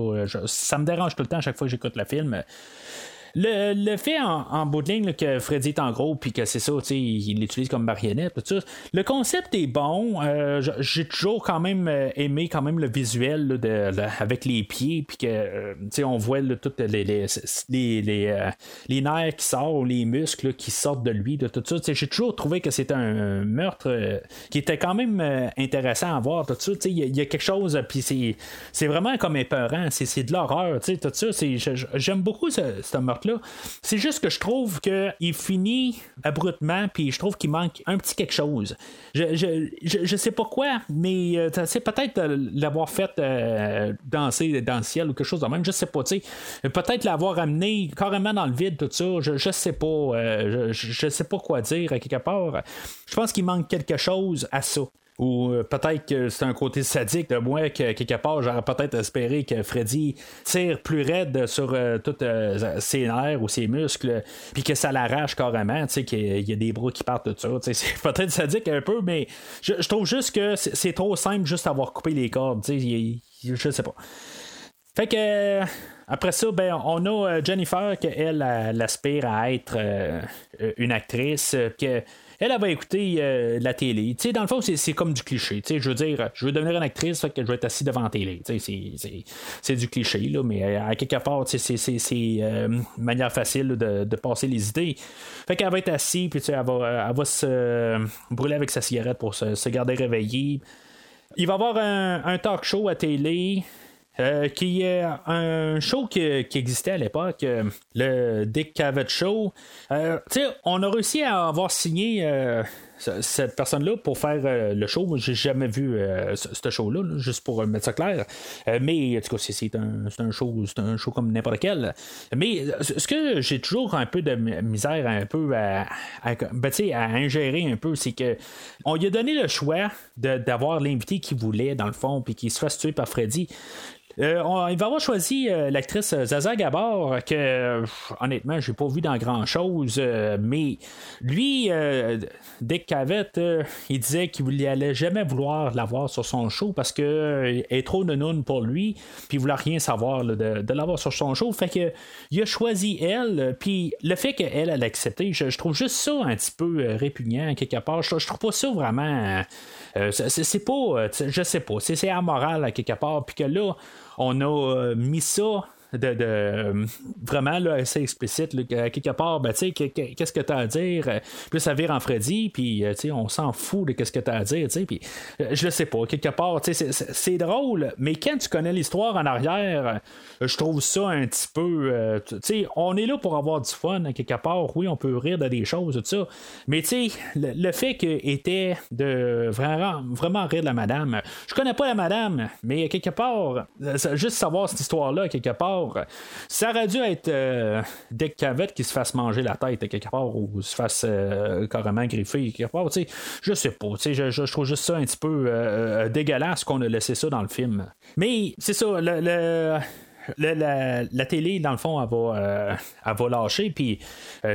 ça me dérange tout le temps à chaque fois que j'écoute le film. Le, fait en, bout de ligne que Freddy est en gros, puis que c'est ça, il l'utilise comme marionnette, tout ça. Le concept est bon. Euh, j'ai toujours quand même euh, aimé quand même le visuel avec les pieds, puis que euh, on voit toutes les, nerfs qui sortent, les muscles qui sortent de lui, de tout ça. J'ai toujours trouvé que c'était un meurtre qui était quand même intéressant à voir. Tout ça, il y, a quelque chose, puis c'est vraiment comme épeurant, c'est de l'horreur, tout ça. J'aime beaucoup ce meurtre C'est juste que je trouve qu'il finit abruptement, puis je trouve qu'il manque un petit quelque chose. Je, je, sais pas quoi, mais euh, c'est peut-être l'avoir fait euh, danser dans le ciel ou quelque chose de même, je sais pas. Peut-être l'avoir amené carrément dans le vide, tout ça, je, je sais pas. Euh, je, je sais pas quoi dire à quelque part. Je pense qu'il manque quelque chose à ça. Ou euh, peut-être que c'est un côté sadique de moi que quelque part j'aurais peut-être espéré que Freddy tire plus raide sur euh, tous euh, ses nerfs ou ses muscles, puis que ça l'arrache carrément, tu sais, qu'il y a des bras qui partent de ça. C'est peut-être sadique un peu, mais je, trouve juste que c'est trop simple juste avoir coupé les cordes. Tu sais, je sais pas. Fait que. Après ça, ben, on a Jennifer, qu'elle, elle aspire à être une actrice, que elle, va écouter euh, la télé. Tu sais, dans le fond, c'est comme du cliché. Je veux dire, je veux devenir une actrice, fait que je vais être assis devant la télé. C'est du cliché, là, mais euh, à quelque part, c'est euh, une manière facile de, passer les idées. Fait qu'elle va être assise, puis elle va, elle va se brûler avec sa cigarette pour se, garder réveillée. Il va y avoir un, un talk show à télé. Euh, qui est un show qui, existait à l'époque, euh, le Dick Cavett Show. Euh, on a réussi à avoir signé cette personne-là pour faire le show. J'ai jamais vu ce show-là, juste pour mettre ça clair. mais en tout cas, c'est un, show, c'est un show comme n'importe quel. Mais ce que j'ai toujours un peu de misère un peu à, ben, à ingérer un peu, c'est que on lui a donné le choix d'avoir l'invité qu'il voulait, dans le fond, puis qu'il se fasse tuer par Freddy. Euh, il va avoir choisi euh, l'actrice Zaza Gabor, que euh, honnêtement, j'ai pas vu dans grand chose, mais lui, euh, Dick Cavett, euh, il disait qu'il allait jamais vouloir l'avoir sur son show parce que euh, est trop nounoune pour lui, puis il voulait rien savoir de, l'avoir sur son show. Fait que il a choisi elle, euh, puis le fait qu'elle elle a accepté, je, trouve juste ça un petit peu euh, répugnant quelque part. Je, je trouve pas ça vraiment. Euh, c'est- pas, euh, je sais pas, c'est c'est amoral à quelque part, puis que là, on a euh, mis ça. De, euh, vraiment là, assez explicite quelque part ben, qu'est-ce que tu as à dire? Euh, puis ça vire en Freddy puis euh, on s'en fout de qu'est-ce que tu as à dire puis je le sais pas quelque part c'est- drôle mais quand tu connais l'histoire en arrière je trouve ça un petit peu on est là pour avoir du fun quelque part oui on peut rire de des choses tout ça mais le, fait que était de vraiment vraiment rire de la madame je connais pas la madame mais quelque part juste savoir cette histoire là quelque part ça aurait dû être euh, Dick Cavett qui se fasse manger la tête quelque part ou se fasse euh, carrément griffer quelque part. Tu sais je sais pas. Je, je- trouve juste ça un petit peu euh, euh, dégueulasse qu'on a laissé ça dans le film. Mais c'est ça la, télé, dans le fond, elle va, lâcher, puis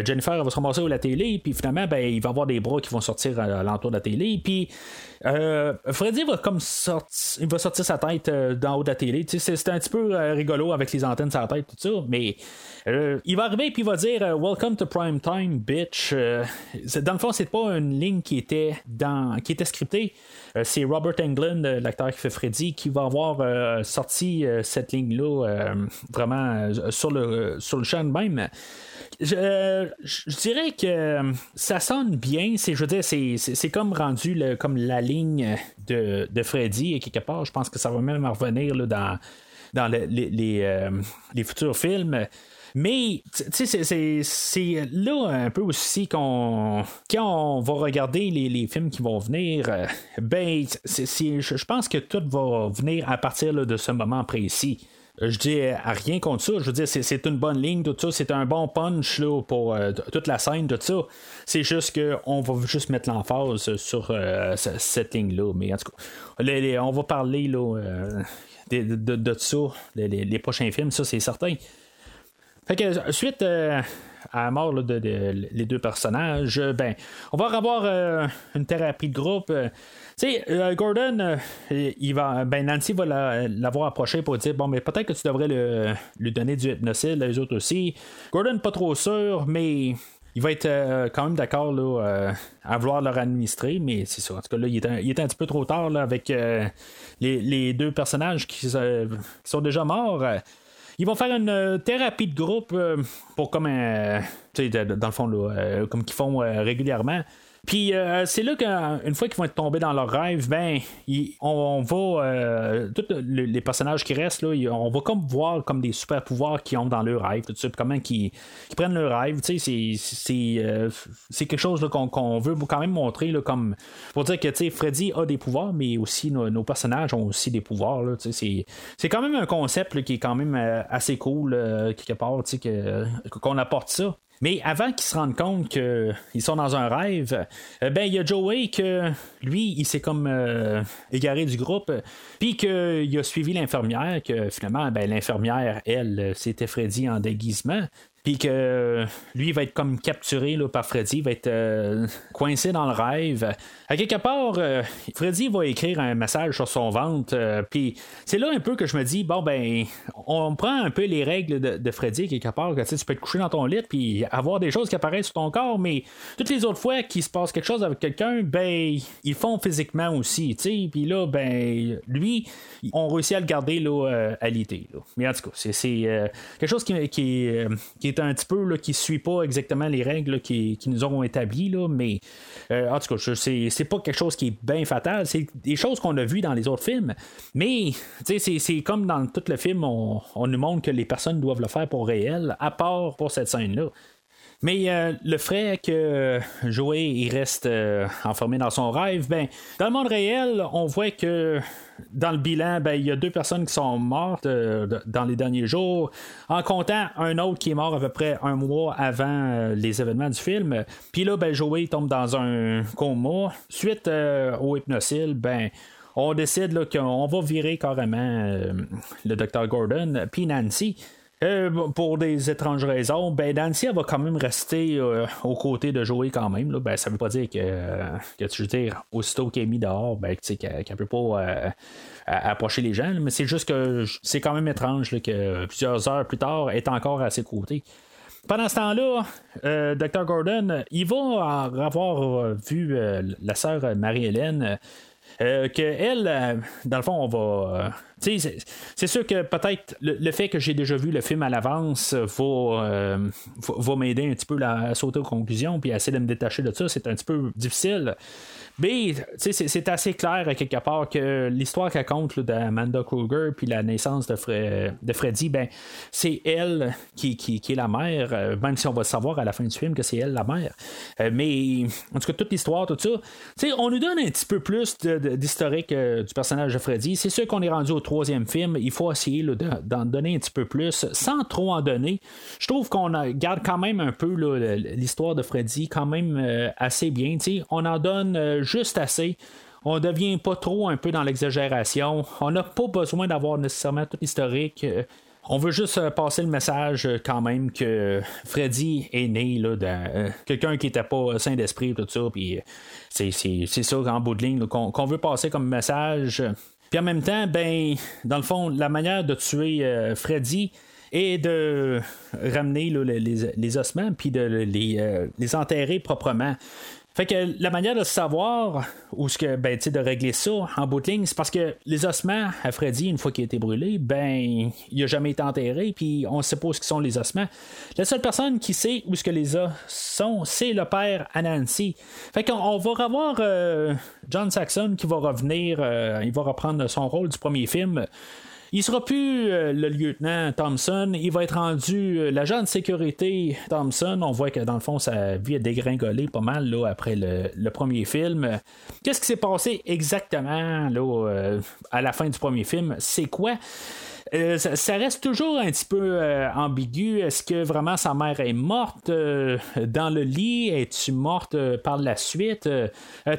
Jennifer va se ramasser à la télé, puis finalement, ben, il va y avoir des bras qui vont sortir à, l'entour de la télé, puis euh, Freddy va comme sortir, il va sortir sa tête euh, d'en haut de la télé. C'est, un petit peu euh, rigolo avec les antennes sur la tête, tout ça, mais euh, il va arriver puis il va dire Welcome to prime time, bitch. Dans le fond, c'est pas une ligne qui était dans, qui était scriptée. C'est Robert Englund, l'acteur qui fait Freddy, qui va avoir sorti cette ligne-là vraiment sur le sur le champ même. Je, dirais que euh, ça sonne bien. C'est, je c'est, comme rendu le- comme la ligne de, de Freddy et quelque part. Je pense que ça va même revenir là, dans, dans le- les, les, euh, les futurs films. Mais, c'est, là un peu aussi qu'on. Quand on va regarder les, les films qui vont venir, euh, ben, je pense que tout va venir à partir de ce moment précis. Euh, Je dis à rien contre ça. Je veux dire, c'est, une bonne ligne, tout ça. C'est un bon punch là, pour euh, toute la scène, tout ça. C'est juste qu'on va juste mettre l'emphase sur euh, ce- cette ligne-là. Mais en tout cas, on va parler là, euh, de, de- ça, les, prochains films, ça, c'est certain. Fait que suite euh, à la mort là, de, de- les deux personnages, euh, ben, on va avoir euh, une thérapie de groupe. Tu sais, euh, Gordon, euh, il va, ben Nancy va la- l'avoir approché pour dire bon, mais peut-être que tu devrais le- lui donner du hypnocile, les autres aussi. Gordon, pas trop sûr, mais il va être euh, quand même d'accord à vouloir leur administrer, mais c'est ça. En tout cas, là, il est un, il est un petit peu trop tard là, avec les, deux personnages qui, sont déjà morts. ils vont faire une thérapie de groupe pour comme un. Dans le fond, là, comme qu'ils font régulièrement. Puis euh, c'est là qu'une fois qu'ils vont être tombés dans leur rêve, ben, on, va. euh, tous le- les personnages qui restent, là, on va comme voir comme des super pouvoirs qu'ils ont dans leur rêve, tout ça, comment qu'ils prennent leur rêve. Tu sais, c'est- euh, quelque chose qu'on veut quand même montrer, là, comme. Pour dire que, tu sais, Freddy a des pouvoirs, mais aussi nos, personnages ont aussi des pouvoirs, tu sais, c'est quand même un concept qui est quand même euh, assez cool, euh, quelque part, tu sais, qu'on apporte ça. Mais avant qu'ils se rendent compte qu'ils sont dans un rêve, euh, ben il y a Joey que lui, il s'est comme euh, égaré du groupe, puis qu'il a suivi l'infirmière, que finalement, ben, l'infirmière, elle, euh, c'était Freddy en déguisement. Puis que euh, lui va être comme capturé là, par Freddy, il va être euh, coincé dans le rêve. À quelque part, euh, Freddy va écrire un message sur son ventre. puis c'est là un peu que je me dis, bon ben, on prend un peu les règles de, Freddy quelque part. Que, tu peux être couché dans ton lit puis avoir des choses qui apparaissent sur ton corps, mais toutes les autres fois qu'il se passe quelque chose avec quelqu'un, ben ils font physiquement aussi. tu sais. Puis là, ben lui, on réussit à le garder là, alité. là. Mais en tout cas, c'est, quelque chose qui, qui est un petit peu là, qui suit pas exactement les règles là, qui, qui nous ont établies, là, mais euh, en tout cas, c'est, c'est pas quelque chose qui est bien fatal. C'est des choses qu'on a vues dans les autres films. Mais c'est, c'est comme dans tout le film, on, on nous montre que les personnes doivent le faire pour réel, à part pour cette scène-là. Mais euh, le fait que Joey il reste euh, enfermé dans son rêve, ben dans le monde réel, on voit que dans le bilan, ben il y a deux personnes qui sont mortes euh, dans les derniers jours, en comptant un autre qui est mort à peu près un mois avant euh, les événements du film. Puis là, ben Joey tombe dans un coma. Suite euh, au hypnocile, ben on décide qu'on va virer carrément le docteur Gordon, puis Nancy. Euh, pour des étranges raisons, ben Nancy va quand même rester euh, aux côtés de Joey quand même. Là. Ben, ça veut pas dire que, que tu veux dire, aussitôt qu'elle est mis dehors, ben, qu'elle ne peut pas euh, approcher les gens. mais c'est juste que c'est quand même étrange que plusieurs heures plus tard, elle est encore à ses côtés. Pendant ce temps-là, Dr. Gordon, il va avoir vu la sœur Marie-Hélène. que elle, dans le fond, on va c'est sûr que peut-être le, fait que j'ai déjà vu le film à l'avance va, euh, m'aider un petit peu à sauter aux conclusions puis à essayer de me détacher de ça. C'est un petit peu difficile. Mais c'est assez clair à quelque part que l'histoire qu'elle compte d'Amanda Kruger puis la naissance de, de Freddy, ben, c'est elle qui, est la mère, euh, même si on va savoir à la fin du film que c'est elle la mère. Euh, mais en tout cas, toute l'histoire, tout ça, on nous donne un petit peu plus d'historique du personnage de Freddy. C'est sûr qu'on est rendu au troisième film, il faut essayer d'en donner un petit peu plus, sans trop en donner. Je trouve qu'on garde quand même un peu l'histoire de Freddy quand même euh, assez bien. On en donne euh, juste assez on devient pas trop un peu dans l'exagération. On n'a pas besoin d'avoir nécessairement tout l'historique. Euh, on veut juste passer le message quand même que Freddy est né là, quelqu'un qui n'était pas sain d'esprit, tout ça. Puis c'est, ça en bout de ligne qu'on, veut passer comme message. Puis en même temps, ben, dans le fond, la manière de tuer euh, Freddy est de ramener les, ossements puis de euh, les enterrer proprement. Fait que la manière de savoir ou ce que ben, de régler ça en bout de ligne, c'est parce que les ossements à Freddy, une fois qu'il a été brûlé, ben il a jamais été enterré, puis on sait pas où sont les ossements. La seule personne qui sait où ce que les os sont, c'est le père Anansi. Fait qu'on va revoir euh, John Saxon qui va revenir, euh, il va reprendre son rôle du premier film. Il sera plus euh, le lieutenant Thompson, il va être rendu euh, l'agent de sécurité Thompson. On voit que dans le fond, sa vie a dégringolé pas mal après le, premier film. Qu'est-ce qui s'est passé exactement là, euh, à la fin du premier film? C'est quoi? Ça, reste toujours un petit peu ambigu. Est-ce que vraiment sa mère est morte dans le lit? Es-tu morte par la suite?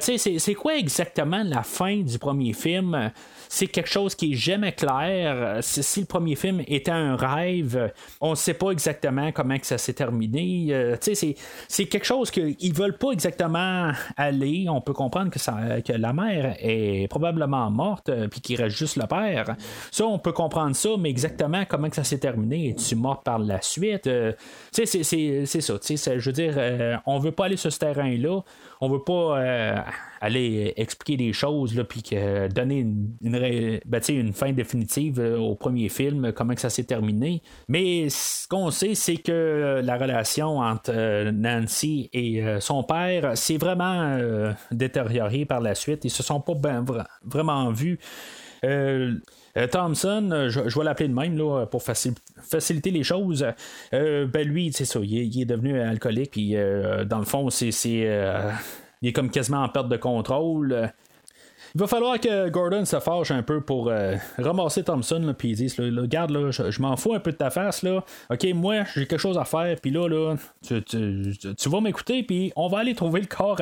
c'est quoi exactement la fin du premier film? c'est quelque chose qui est jamais clair. Si, le premier film était un rêve, on ne sait pas exactement comment que ça s'est terminé. Euh, c'est quelque chose qu'ils veulent pas exactement aller. On peut comprendre que, que la mère est probablement morte, euh, puis qu'il reste juste le père. Ça, on peut comprendre ça, mais exactement comment que ça s'est terminé. Es-tu morte par la suite? Euh, c'est ça. Je veux dire, on veut pas aller sur ce terrain-là. On veut pas aller expliquer des choses, puis donner une, ben, une, fin définitive euh, au premier film, comment que ça s'est terminé. Mais ce qu'on sait, c'est que la relation entre euh, Nancy et euh, son père s'est vraiment détériorée par la suite. Ils se sont pas ben, vraiment vus. Thompson, je, vais l'appeler de même là, pour faciliter les choses. ben lui, c'est ça, il est, devenu alcoolique, puis dans le fond, c'est il est comme quasiment en perte de contrôle. Il va falloir que Gordon se fâche un peu pour euh, ramasser Thompson, puis il dit Regarde, là, je, m'en fous un peu de ta face, là. Ok, moi, j'ai quelque chose à faire, puis là, là, tu, vas m'écouter, puis on va aller trouver le corps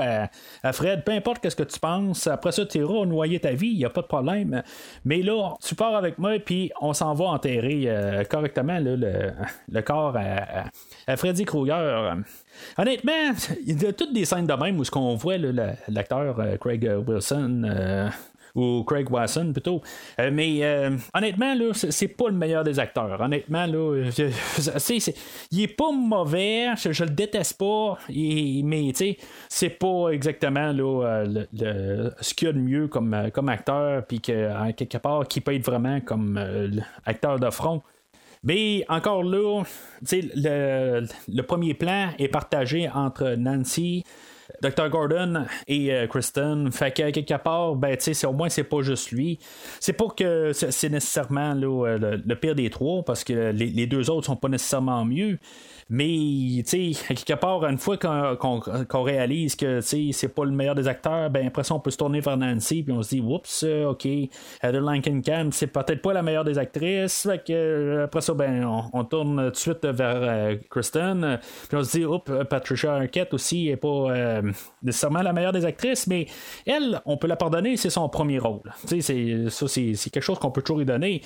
à, Fred, peu importe ce que tu penses. Après ça, tu iras noyer ta vie, il n'y a pas de problème. Mais là, tu pars avec moi, puis on s'en va enterrer euh, correctement le, corps à, Freddy Krueger. Honnêtement, il y a toutes des scènes de même où ce qu'on voit l'acteur euh, Craig Wilson euh, ou Craig Wasson plutôt. Euh, mais honnêtement, là, c'est pas le meilleur des acteurs. Honnêtement, là, il est pas mauvais, je, le déteste pas, mais c'est pas exactement là, ce qu'il y a de mieux comme, comme acteur, puis que quelque part, qui peut être vraiment comme acteur de front. Mais encore là, le, le premier plan est partagé entre Nancy, Dr. Gordon et euh, Kristen. Fait que quelque part, ben, au moins, c'est pas juste lui. C'est pas que c'est nécessairement le, le, pire des trois, parce que les, les, deux autres sont pas nécessairement mieux. Mais, sais, quelque part, une fois qu'on réalise que, c'est pas le meilleur des acteurs, ben après ça, on peut se tourner vers Nancy, puis on se dit, oups, ok, Heather Langenkamp, c'est peut-être pas la meilleure des actrices. Fait que, euh, après ça, ben, on, tourne tout de suite vers euh, Kristen, puis on se dit, oups, Patricia Arquette aussi est pas nécessairement la meilleure des actrices, mais elle, on peut la pardonner, c'est son premier rôle. C'est, ça, c'est, quelque chose qu'on peut toujours lui donner.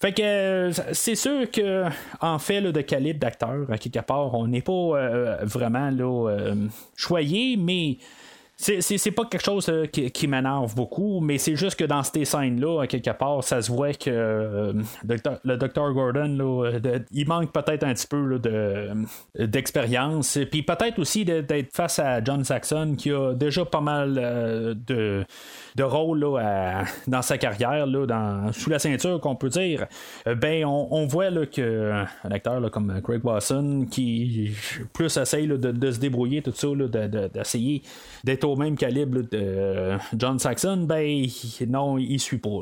Fait que c'est sûr que en fait de calibre d'acteur, à quelque part, on n'est pas vraiment là, choyé, mais c'est pas quelque chose euh, qui, m'énerve beaucoup, mais c'est juste que dans ces scènes-là, quelque part, ça se voit que euh, le docteur Gordon, euh, il manque peut-être un petit peu d'expérience. Puis peut-être aussi d'être face à John Saxon, qui a déjà pas mal de, de rôles dans sa carrière, dans, sous la ceinture, qu'on peut dire. ben, on, voit là, que un acteur comme Craig Watson, qui plus essaye de, se débrouiller, tout ça, d'essayer d'être au même calibre de euh, John Saxon, ben non, il suit pas.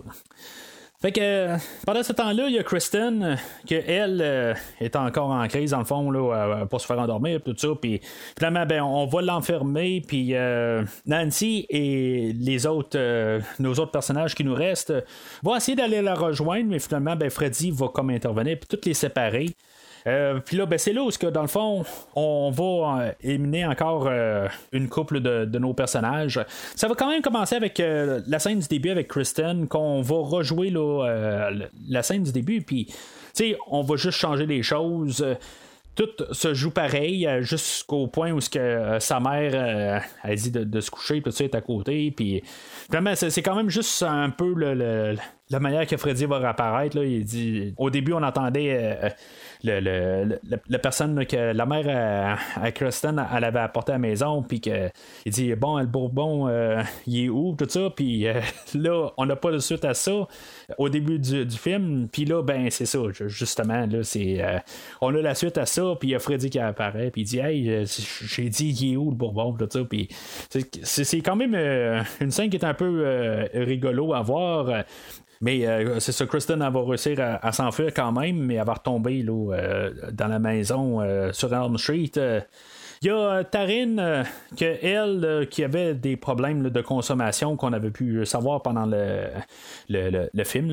Fait que pendant ce temps-là, il y a Kristen, que elle euh, est encore en crise, dans le fond, là, pour se faire endormir, tout ça. Puis finalement, ben, on va l'enfermer. Puis euh, Nancy et les autres, nos autres personnages qui nous restent, vont essayer d'aller la rejoindre, mais finalement, ben, Freddy va comme intervenir, puis toutes les séparer. Euh, puis là, ben, c'est là où, que, dans le fond, on va euh, éliminer encore euh, une couple de, nos personnages. Ça va quand même commencer avec la scène du début avec Kristen, qu'on va rejouer la scène du début, puis on va juste changer les choses tout se joue pareil jusqu'au point où sa mère a dit de, se coucher, puis tout ça est à côté. Puis vraiment, c'est, quand même juste un peu la manière que Freddy va réapparaître. Là. Il au début, on entendait le, la personne que la mère à, à, elle avait apporté à la maison puis qu'il dit bon le bourbon euh, il est où tout ça puis euh, là on n'a pas de suite à ça au début du, film puis là ben c'est ça justement là c'est euh, on a la suite à ça puis il y a Freddy qui apparaît puis il dit hey j'ai dit il est où le bourbon tout ça puis c'est quand même une scène qui est un peu rigolo à voir mais euh, c'est ça, Kristen va réussir à, s'enfuir quand même, mais elle va retomber là, euh, dans la maison euh, sur Elm Street. Il y a Taryn, que elle, qui avait des problèmes de consommation qu'on avait pu savoir pendant le, le, film,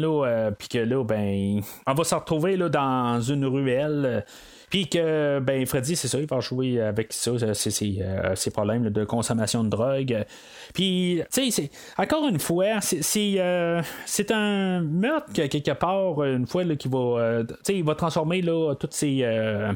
puis que là, ben, on va se retrouver là, dans une ruelle. Puis que, ben, Freddy, c'est ça, il va jouer avec ça, ses, ses problèmes de consommation de drogue. Puis, tu sais, encore une fois, c'est euh, un meurtre que, quelque part, une fois qui va, euh, il va transformer là, toutes ces, euh,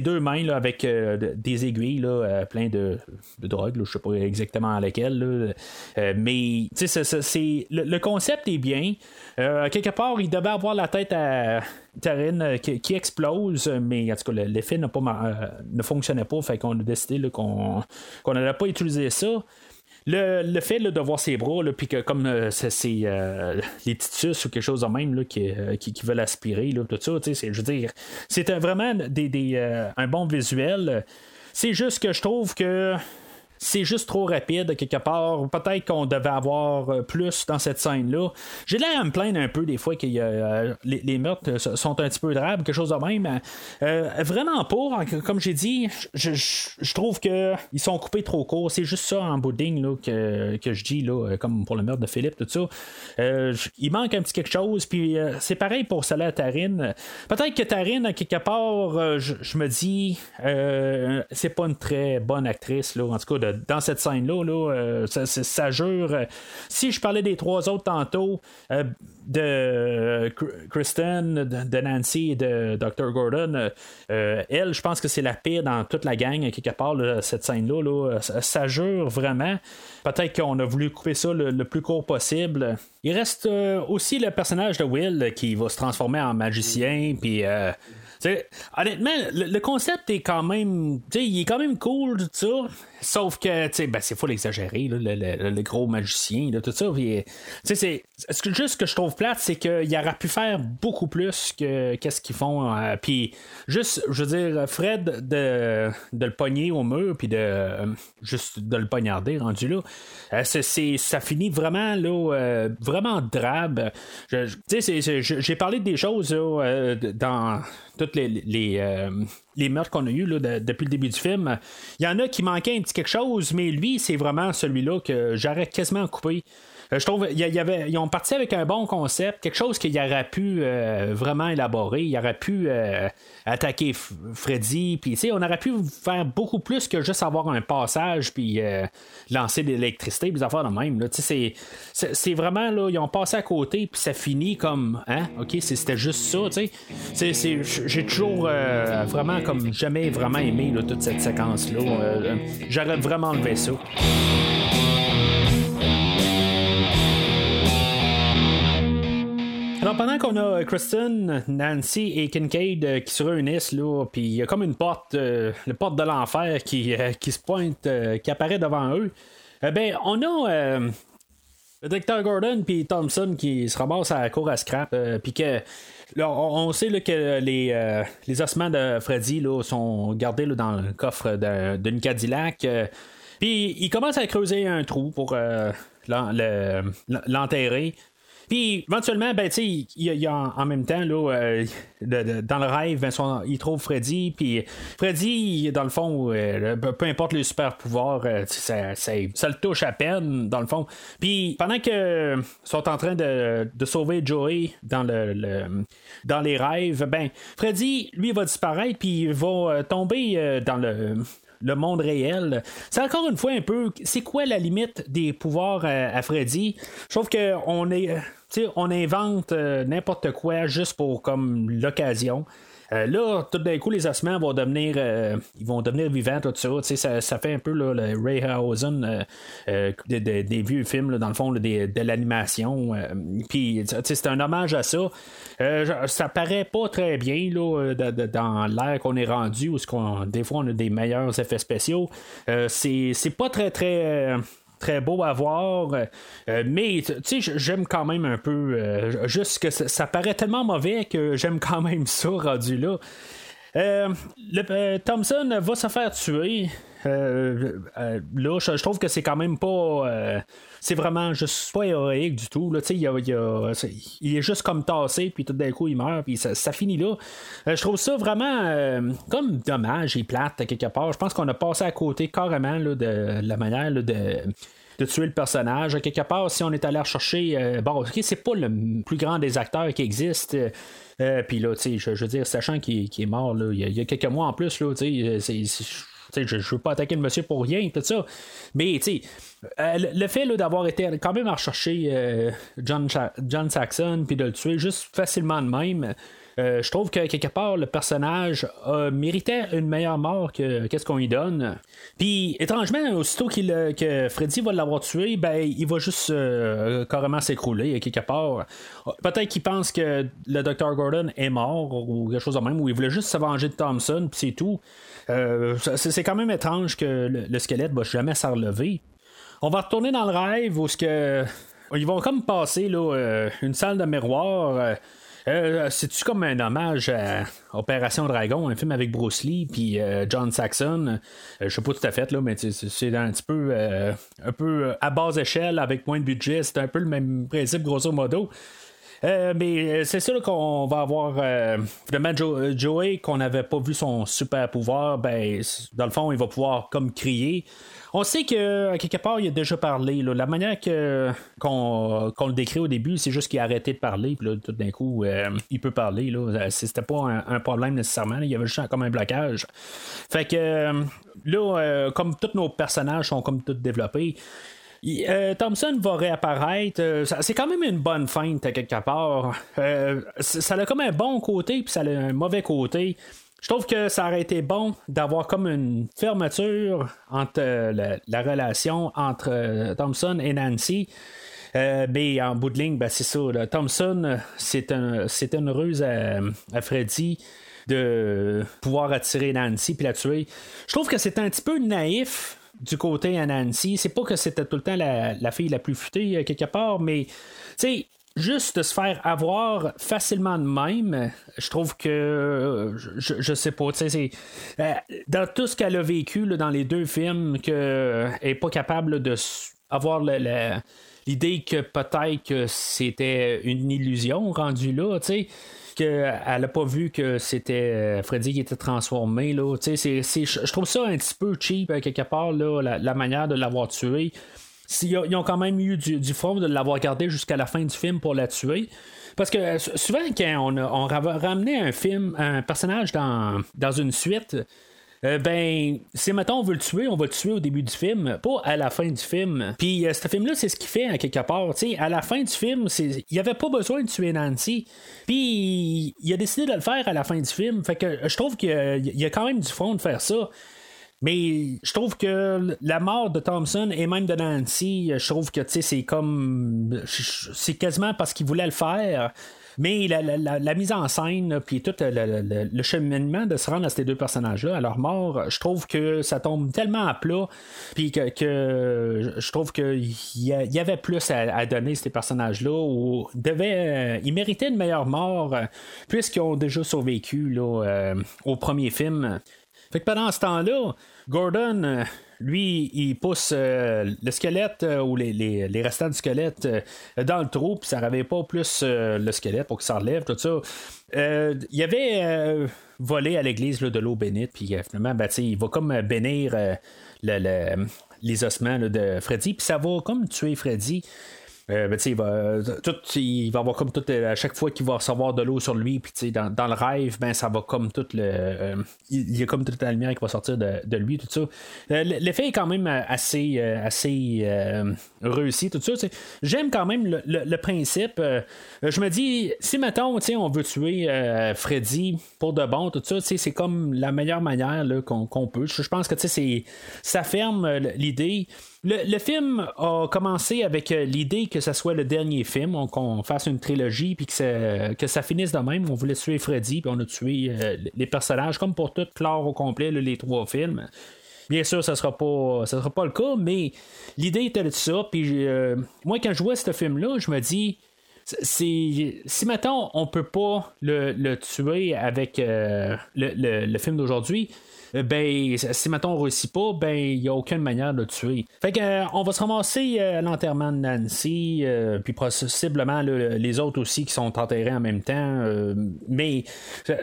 deux mains là, avec des aiguilles là, plein de, de drogue, je sais pas exactement laquelle, mais tu sais, le, concept est bien. quelque part, il devait avoir la tête à Tarine qui, explose, mais en tout cas, l'effet ne fonctionnait pas, fait qu'on a décidé qu'on n'allait pas utiliser ça. Le, fait de voir ses bras, puis que comme euh, c'est euh, les suces ou quelque chose de même là, qui, euh, qui, veulent aspirer, tout ça, je veux dire, c'était vraiment des, un bon visuel. C'est juste que je trouve que c'est juste trop rapide quelque part. Peut-être qu'on devait avoir euh, plus dans cette scène-là. J'ai l'air à me plaindre un peu des fois que euh, les, meurtres sont un petit peu drabes, quelque chose de même. Euh, vraiment pas. Comme j'ai dit, je, trouve qu'ils sont coupés trop court. C'est juste ça en boudding là, que, je dis, là, comme pour le meurtre de Philippe, tout ça. il manque un petit quelque chose. Puis c'est pareil pour Salah Tarine. Peut-être que Tarine, quelque part, je, me dis, c'est pas une très bonne actrice. Là, en tout cas, dans cette scène-là, euh, ça, jure. si je parlais des trois autres tantôt, euh, de Kristen, de, Nancy et de Dr. Gordon, euh, elle, je pense que c'est la pire dans toute la gang, quelque part, cette scène-là. ça, jure vraiment. Peut-être qu'on a voulu couper ça le, plus court possible. Il reste aussi le personnage de Will qui va se transformer en magicien, puis honnêtement, le, concept est quand même. Il est quand même cool, tout ça. Sauf que, tu ben, c'est fou l'exagérer, le, gros magicien, tout ça. c'est juste ce que je trouve plate, c'est qu'il aurait pu faire beaucoup plus que qu'est-ce qu'ils font. Euh, puis, juste, je veux dire, Fred, de, de le pogner au mur, puis de juste de le poignarder, rendu là, euh, c'est, ça finit vraiment, là, euh, vraiment drabe. J'ai parlé des choses dans toutes les, les, les meurtres qu'on a eu là, depuis le début du film. Il y en a qui manquaient un petit quelque chose, mais lui, c'est vraiment celui-là que j'aurais quasiment coupé. Je trouve y, ils ont parti avec un bon concept, quelque chose qu'il aurait pu vraiment élaborer. Il aurait pu attaquer Freddy, puis on aurait pu faire beaucoup plus que juste avoir un passage, puis lancer de l'électricité, des affaires de même. C'est, vraiment, là, ils ont passé à côté, puis ça finit comme, hein, ok, c'était juste ça. J'ai toujours vraiment comme jamais vraiment aimé toute cette séquence-là. J'aurais vraiment enlevé ça. Alors, pendant qu'on a Kristen, Nancy et Kincaid euh, qui se réunissent, là, puis il y a comme une porte, euh, la porte de l'enfer qui, euh, qui se pointe, qui apparaît devant eux, eh ben, on a le directeur Gordon puis Thompson qui se ramassent à la cour à scrap, puis que on, sait que les, les ossements de Freddy là, sont gardés dans le coffre d'une Cadillac. Puis il commence à creuser un trou pour l'enterrer. Puis éventuellement, ben, il y, a en même temps, là, euh, dans le rêve, Vincent, il trouve Freddy. Puis Freddy, dans le fond, euh, peu importe les super pouvoirs, euh, ça, le touche à peine, dans le fond. Puis pendant que sont en train de, sauver Joey dans le, dans les rêves, ben Freddy, lui, va disparaître, puis il va tomber dans le le monde réel. C'est encore une fois un peu, c'est quoi la limite des pouvoirs à, Freddy? Je trouve qu'on est, on invente euh, n'importe quoi juste pour comme l'occasion. Euh, là, tout d'un coup, les ossements vont devenir, euh, ils vont devenir vivants, tout ça. Ça, ça fait un peu le Ray des vieux films, dans le fond, de l'animation. Puis, c'est un hommage à ça. ça paraît pas très bien là, dans l'air qu'on est rendu, où des fois on a des meilleurs effets spéciaux. c'est pas très, très très beau à voir. Euh, mais tu sais, j'aime quand même un peu. Euh, juste que ça, paraît tellement mauvais que j'aime quand même ça rendu là. Euh, Thompson va se faire tuer. là, je, trouve que c'est quand même pas. C'est vraiment juste pas héroïque du tout. Là, il, il, est juste comme tassé, puis tout d'un coup il meurt, puis ça, finit là. je trouve ça vraiment comme dommage et plate quelque part. Je pense qu'on a passé à côté carrément là, de la manière de de tuer le personnage. Quelque part, si on est allé rechercher, euh, bon, ok, c'est pas le plus grand des acteurs qui existe. Euh, puis là, tu sais, je, veux dire, sachant qu'il est mort, il, y a, quelques mois en plus, là, tu sais, je ne veux pas attaquer le monsieur pour rien, tout ça. Mais, tu sais, euh, le fait d'avoir été quand même à rechercher John, John Saxon, puis de le tuer juste facilement de même, euh, je trouve que quelque part, le personnage méritait une meilleure mort que qu'est-ce qu'on lui donne. Puis, étrangement, aussitôt euh, que Freddy va l'avoir tué, ben, il va juste euh, carrément s'écrouler quelque part. Peut-être qu'il pense que le Dr. Gordon est mort ou quelque chose de même, ou il voulait juste se venger de Thompson, puis c'est tout. C'est, quand même étrange que le, squelette va jamais s'en relever. On va retourner dans le rêve où ils vont comme passer là, une salle de miroir. Euh, c'est-tu comme un hommage à Opération Dragon, un film avec Bruce Lee puis euh, John Saxon? Euh, je sais pas tout à fait, là, mais c'est un petit peu, peu à basse échelle, avec moins de budget. C'est un peu le même principe, grosso modo. Mais c'est sûr qu'on va avoir vraiment Joey qu'on n'avait pas vu son super pouvoir, ben dans le fond il va pouvoir comme crier. On sait que quelque part, il a déjà parlé. La manière qu'on, le décrit au début, c'est juste qu'il a arrêté de parler, puis tout d'un coup, euh, il peut parler. Là. C'était pas un, problème nécessairement. Il y avait juste comme un blocage. Fait que euh, là, euh, comme tous nos personnages sont comme tous développés, Thompson va réapparaître. c'est quand même une bonne feinte quelque part. ça a comme un bon côté, puis ça a un mauvais côté. Je trouve que ça aurait été bon d'avoir comme une fermeture entre euh, la, relation entre euh, Thompson et Nancy. Euh, mais en bout de ligne, ben, c'est ça. Thompson, c'est un, une ruse à, Freddy de pouvoir attirer Nancy puis la tuer. Je trouve que c'est un petit peu naïf du côté à Nancy. C'est pas que c'était tout le temps la, fille la plus futée quelque part, mais tu sais, juste de se faire avoir facilement de même, je trouve que je, sais pas, tu sais, euh, dans tout ce qu'elle a vécu dans les deux films, qu'elle n'est pas capable de avoir l'idée que peut-être que c'était une illusion rendue là, tu sais qu'elle n'a pas vu que c'était euh, Freddy qui était transformé. Là. je trouve ça un petit peu cheap, quelque part, là, la, manière de l'avoir tué. ils ont quand même eu du, du fond de l'avoir gardé jusqu'à la fin du film pour la tuer. Parce que euh, souvent, quand on, on ramené un film, un personnage dans, dans une suite, euh, ben, si maintenant on veut le tuer, on va le tuer au début du film, pas à la fin du film. Puis euh, ce film-là, c'est ce qu'il fait à quelque part. sais à la fin du film, il n'y avait pas besoin de tuer Nancy. Puis il a décidé de le faire à la fin du film. Fait que je trouve qu'il y a quand même du fond de faire ça. Mais je trouve que la mort de Thompson et même de Nancy, je trouve que c'est comme. C'est quasiment parce qu'il voulait le faire. Mais la, mise en scène, puis tout le, cheminement de se rendre à ces deux personnages-là, à leur mort, je trouve que ça tombe tellement à plat, puis que, je trouve qu'il y, avait plus à, donner ces personnages-là, ou devaient, ils méritaient une meilleure mort, puisqu'ils ont déjà survécu euh, au premier film. Fait que pendant ce temps-là, Gordon, euh, lui, il pousse euh, le squelette euh, ou les, restants du squelette dans le trou, puis ça n'avait pas plus le squelette pour qu'il s'en relève, tout ça. il avait volé à l'église de l'eau bénite, puis finalement, ben, il va comme bénir les ossements de Freddy, puis ça va comme tuer Freddy. Euh, il, va, tout, il va avoir comme tout, euh, à chaque fois qu'il va recevoir de l'eau sur lui, puis dans, dans le rêve, ben, ça va comme tout le. Euh, il y a comme toute la lumière qui va sortir de, lui, tout ça. L'effet est quand même assez, assez réussi, tout ça. J'aime quand même le, le, principe. je me dis, si mettons, on veut tuer Freddy pour de bon, tout ça, c'est comme la meilleure manière qu'on peut. Je pense que ça ferme l'idée. Le, film a commencé avec euh, l'idée que ce soit le dernier film, qu'on fasse une trilogie, puis que, ça, ça finisse de même. On voulait tuer Freddy, puis on a tué euh, les personnages, comme pour tout clore au complet, les trois films. Bien sûr, ça sera pas, ça sera pas le cas, mais l'idée était de ça. Puis euh, moi, quand je vois ce film-là, je me dis, si maintenant on peut pas le, tuer avec le, film d'aujourd'hui, euh, ben, si maintenant on réussit pas, ben, il n'y a aucune manière de le tuer. Fait que, euh, on va se ramasser euh, l'enterrement de Nancy, puis possiblement les autres aussi qui sont enterrés en même temps. mais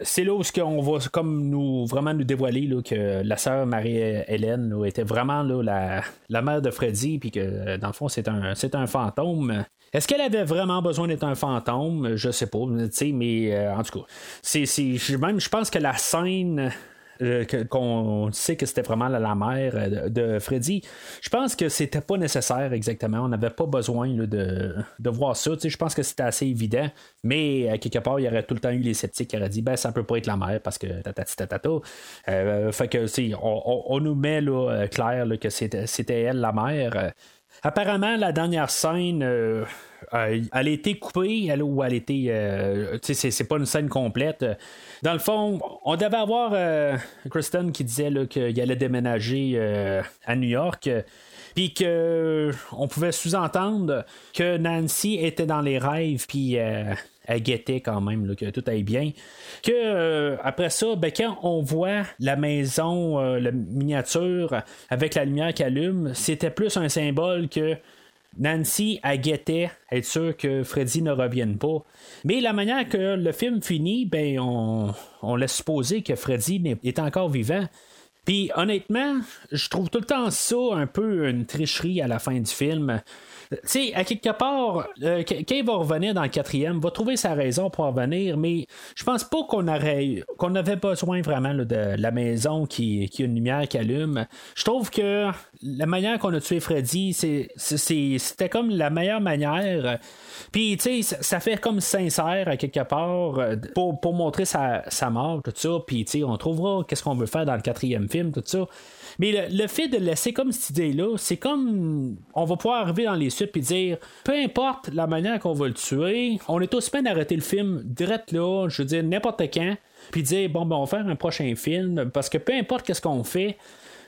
c'est là où on va comme nous vraiment nous dévoiler que la sœur Marie-Hélène était vraiment la, la, mère de Freddy, puis que dans le fond, c'est un, c'est un fantôme. Est-ce qu'elle avait vraiment besoin d'être un fantôme? Je sais pas, mais en tout cas, c'est, même je pense que la scène euh, qu'on sait que c'était vraiment la, mère euh, de, Freddy. Je pense que c'était pas nécessaire exactement. On n'avait pas besoin de, de, voir ça. Je pense que c'était assez évident. Mais quelque part, il y aurait tout le temps eu les sceptiques qui auraient dit ben ça peut pas être la mère parce que. Euh, fait que on, on, nous met là, clair que c'était, elle la mère. Apparemment, la dernière scène, euh, euh, elle a été coupée, elle, ou elle a été. Euh, c'est, pas une scène complète. Dans le fond, on devait avoir Kristen qui disait qu'il allait déménager à New York. Puis qu'on pouvait sous-entendre que Nancy était dans les rêves, puis elle guettait quand même, que tout aille bien. Que euh, après ça, ben, quand on voit la maison, euh, la miniature avec la lumière qui allume, c'était plus un symbole que Nancy a guetté, être sûr que Freddy ne revienne pas. Mais la manière que le film finit, ben on laisse supposer que Freddy est encore vivant. Puis honnêtement, je trouve tout le temps ça un peu une tricherie à la fin du film. Tu sais, à quelque part, euh, quand va revenir dans le quatrième, va trouver sa raison pour revenir, mais je pense pas qu'on aurait avait besoin vraiment de la maison qui, a une lumière qui allume. Je trouve que la manière qu'on a tué Freddy, c'était comme la meilleure manière. Puis, tu sais, ça fait comme sincère à quelque part euh, pour, pour montrer sa, sa, mort, tout ça. Puis, tu sais, on trouvera qu'est-ce qu'on veut faire dans le quatrième film, tout ça. Mais le, fait de laisser comme cette idée-là, c'est comme on va pouvoir arriver dans les suites et dire peu importe la manière qu'on va le tuer, on est aussi bien d'arrêter le film direct là, je veux dire n'importe quand, puis dire bon ben on va faire un prochain film parce que peu importe qu'est-ce qu'on fait,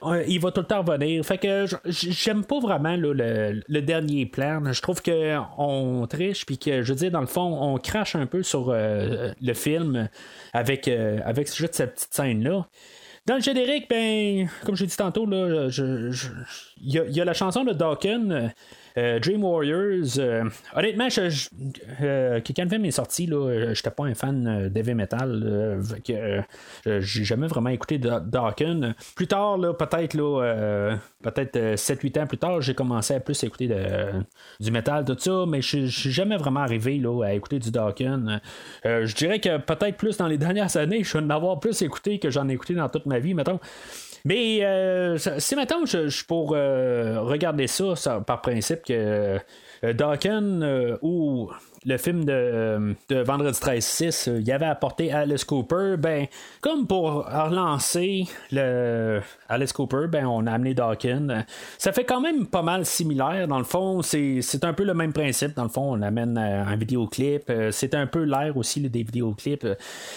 euh, il va tout le temps revenir. Fait que j'aime pas vraiment le, dernier plan. Je trouve que on triche puis que je veux dire dans le fond on crache un peu sur euh, le film avec euh, avec juste cette petite scène là. Dans le générique, ben, comme j'ai dit tantôt, il y, y, a la chanson de Dawkins. Euh, Dream Warriors, euh, honnêtement, je, euh, quand le film est sorti, là, j'étais pas un fan d'heavy metal. j'ai jamais vraiment écouté Dawkins. Plus tard, peut-être peut-être 7-8 ans plus tard, j'ai commencé à plus écouter du metal, tout ça, mais je suis jamais vraiment arrivé là, à écouter du Dawkins. je dirais que peut-être plus dans les dernières années, je vais en avoir plus écouté que j'en ai écouté dans toute ma vie, mettons. Mais euh, si maintenant je, je pour euh, regarder ça, par principe que euh, Dawkins ou le film de, de Vendredi 13-6, il avait apporté Alice Cooper, ben, comme pour relancer le Alice Cooper, ben, on a amené Dawkins. Ça fait quand même pas mal similaire, dans le fond, c'est, un peu le même principe, dans le fond, on amène un vidéoclip, c'est un peu l'air aussi des vidéoclips,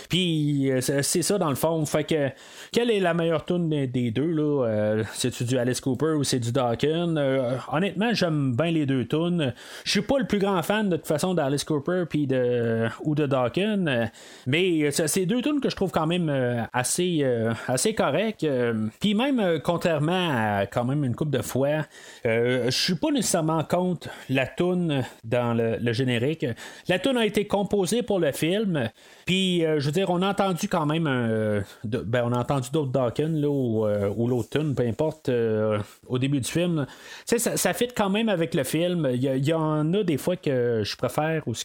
puis c'est ça dans le fond, fait que quelle est la meilleure tune des, deux, là? Euh, c'est-tu du Alice Cooper ou c'est du Dawkins? Euh, honnêtement, j'aime bien les deux tunes. Je suis pas le plus grand fan de toute façon d'Alice Cooper puis de, ou de Dawkins, euh, mais c'est deux tunes que je trouve quand même assez, assez correctes. Puis même, contrairement à quand même une coupe de fois, je suis pas nécessairement contre la tune dans le, générique. La tune a été composée pour le film, puis je veux dire, on a entendu quand même ben, on a entendu d'autres Dawkins là, ou, euh, ou l'autre tune, peu importe, euh, au début du film. Ça fit quand même avec le film. Il y, en a des fois que je préfère où ce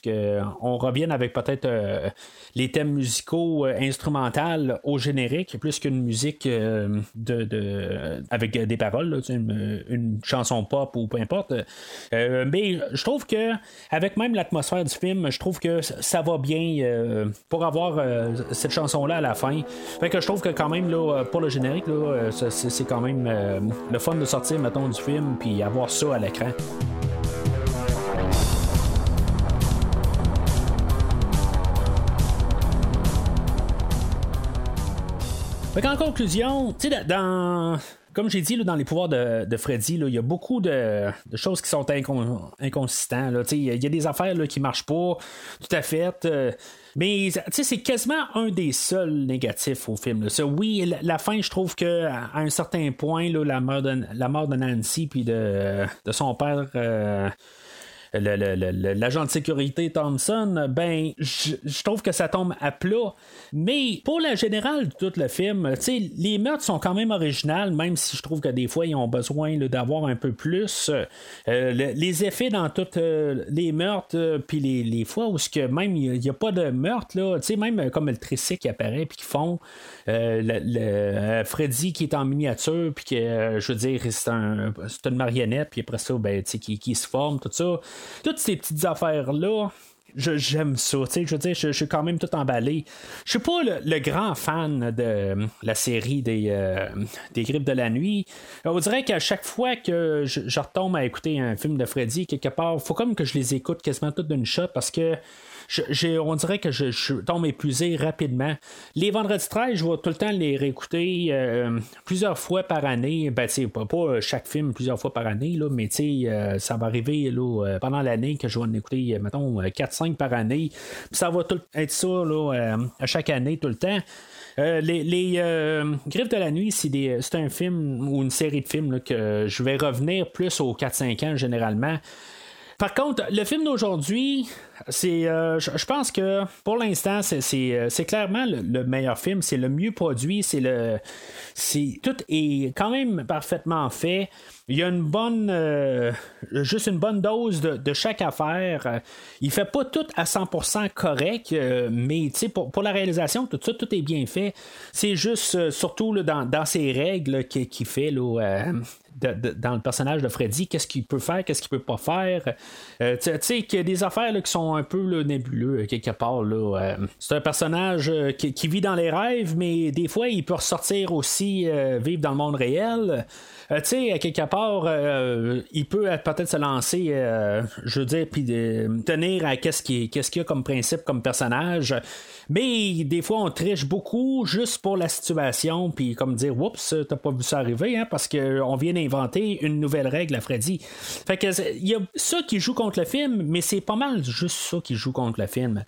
on revienne avec peut-être euh, les thèmes musicaux instrumentales au générique, plus qu'une musique de, avec des paroles, une, chanson pop ou peu importe. mais je trouve que avec même l'atmosphère du film, je trouve que ça va bien pour avoir cette chanson-là à la fin. Fait que je trouve que quand même euh, pour le générique, euh, c'est quand même euh, le fun de sortir, mettons, du film, puis avoir ça à l'écran. En conclusion, tu sais, dans comme j'ai dit dans les pouvoirs de, Freddy, il y a beaucoup de, choses qui sont inconsistantes. Il y a des affaires qui ne marchent pas tout à fait. Mais c'est quasiment un des seuls négatifs au film. oui, la, fin, je trouve que à un certain point, la, mort de, la mort de Nancy puis de, son père. Euh, l'agent de sécurité Thompson, ben, je trouve que ça tombe à plat. Mais pour la générale de tout le film, les meurtres sont quand même originales, même si je trouve que des fois, ils ont besoin d'avoir un peu plus. Euh, les effets dans toutes euh, les meurtres, euh, puis les, fois où que même il n'y a, pas de meurtre, là, même comme le tricycle qui apparaît, puis qui font le, Freddy qui est en miniature, puis que, je veux dire, c'est un, une marionnette, puis après ça, ben, qui, qui se forme, tout ça. Toutes ces petites affaires-là, j'aime ça. Je veux dire, je, suis quand même tout emballé. Je suis pas le, grand fan de la série des, euh, des Grippes de la nuit. On dirait qu'à chaque fois que je, retombe à écouter un film de Freddy, quelque part, faut comme que je les écoute quasiment toutes d'une shot parce que on dirait que je, tombe épuisé rapidement. Les vendredis 13, je vais tout le temps les réécouter euh, plusieurs fois par année. Ben, pas, pas chaque film plusieurs fois par année, là, mais euh, ça va arriver euh, pendant l'année que je vais en écouter, mettons, 4-5 par année. ça va tout être ça là, à chaque année, tout le temps. les, Griffes de la nuit, c'est un film ou une série de films que je vais revenir plus aux 4-5 ans généralement. Par contre, le film d'aujourd'hui, c'est, euh, je pense que pour l'instant, c'est, euh, clairement le, meilleur film, c'est le mieux produit, c'est le, c'est tout est quand même parfaitement fait. Il y a une bonne, euh, juste une bonne dose de, chaque affaire. Il fait pas tout à 100% correct, mais pour, pour la réalisation, tout ça, tout est bien fait. C'est juste, surtout dans, dans ses règles qu'il fait là, dans le personnage de Freddy, qu'est-ce qu'il peut faire, qu'est-ce qu'il peut pas faire. Tu sais, qu'il y a des affaires qui sont un peu nébuleux euh, quelque part. Là, euh. c'est un personnage qui, vit dans les rêves, mais des fois, il peut ressortir aussi vivre dans le monde réel. Tu sais, quelque part, il peut peut-être se lancer, je veux dire, puis tenir à qu'est-ce qu'il y a comme principe, comme personnage. Mais des fois, on triche beaucoup juste pour la situation, puis comme dire, oups, t'as pas vu ça arriver, hein, parce qu'on vient d'inventer une nouvelle règle à Freddy. Fait que il y a ça qui joue contre le film, mais c'est pas mal juste ça qui joue contre le film.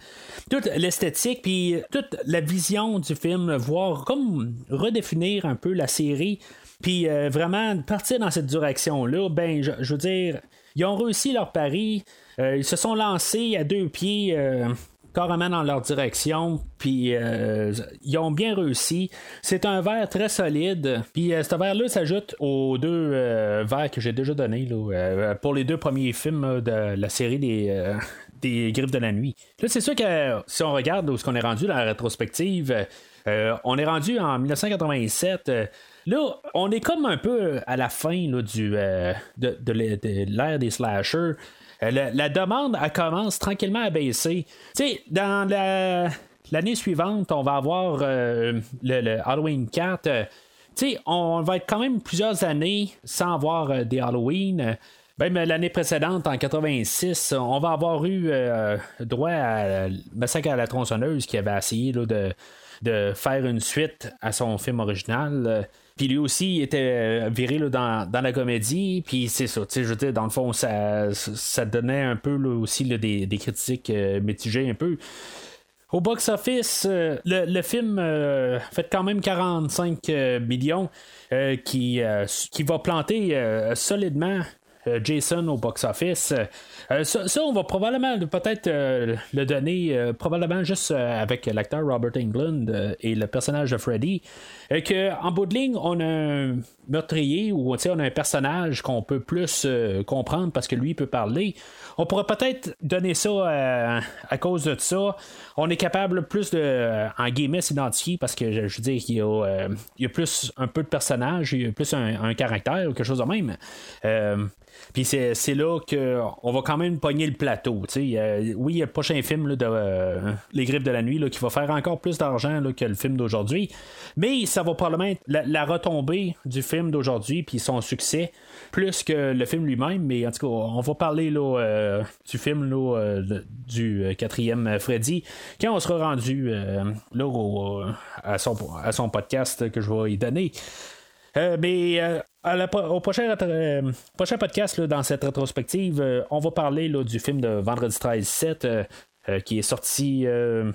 Toute l'esthétique, puis toute la vision du film, voir comme redéfinir un peu la série, puis euh, vraiment partir dans cette direction-là, ben, je, veux dire, ils ont réussi leur pari. Euh, ils se sont lancés à deux pieds euh, carrément dans leur direction, puis ils ont bien réussi. C'est un verre très solide, puis ce verre-là s'ajoute aux deux verres que j'ai déjà donnés pour les deux premiers films de la série des. des Griffes de la Nuit. Là, c'est sûr que si on regarde où ce qu'on est rendu dans la rétrospective, on est rendu en 1987. Euh, Là, on est comme un peu à la fin du, euh, de, l'ère- de l'ère des slashers. Euh, la, demande, elle commence tranquillement à baisser. Tu sais, dans la- l'année suivante, on va avoir euh, le, Halloween 4. euh, tu sais, on va être quand même plusieurs années sans avoir euh, des Halloween. Euh, Même l'année précédente, en 86, on va avoir eu euh, droit à Massacre à la tronçonneuse qui avait essayé de, de faire une suite à son film original. Puis lui aussi il était viré là, dans, dans la comédie. Puis c'est ça, tu sais, je veux dire, dans le fond, ça, ça donnait un peu là, aussi des, des critiques euh, mitigées un peu. Au box-office, euh, le, le film euh, fait quand même 45 euh, millions qui, qui va planter solidement Jason au box-office. Euh, ça, on va probablement peut-être euh, le donner euh, probablement juste euh, avec l'acteur Robert Englund euh, et le personnage de Freddy. Euh, que en bout de ligne, on a un meurtrier ou on a un personnage qu'on peut plus euh, comprendre parce que lui il peut parler. On pourrait peut-être donner ça euh, à cause de ça. On est capable plus de, euh, en guillemets, s'identifier parce que je, veux dire qu'il euh, y a plus un peu de personnage, il y a plus un, un caractère ou quelque chose de même. Puis c'est, là qu'on va quand même pogner le plateau. Euh, oui, il y a le prochain film là, de euh, Les Griffes de la Nuit là, qui va faire encore plus d'argent que le film d'aujourd'hui. Mais ça va probablement être la, la retombée du film d'aujourd'hui puis son succès plus que le film lui-même. Mais en tout cas, on va parler là, euh, du film là, du quatrième Freddy quand on sera rendu là, au- à, son, à son podcast que je vais y donner. Euh, mais euh, au prochain, euh, prochain podcast, là, dans cette rétrospective, on va parler là, du film de Vendredi 13-7 euh, euh, qui est sorti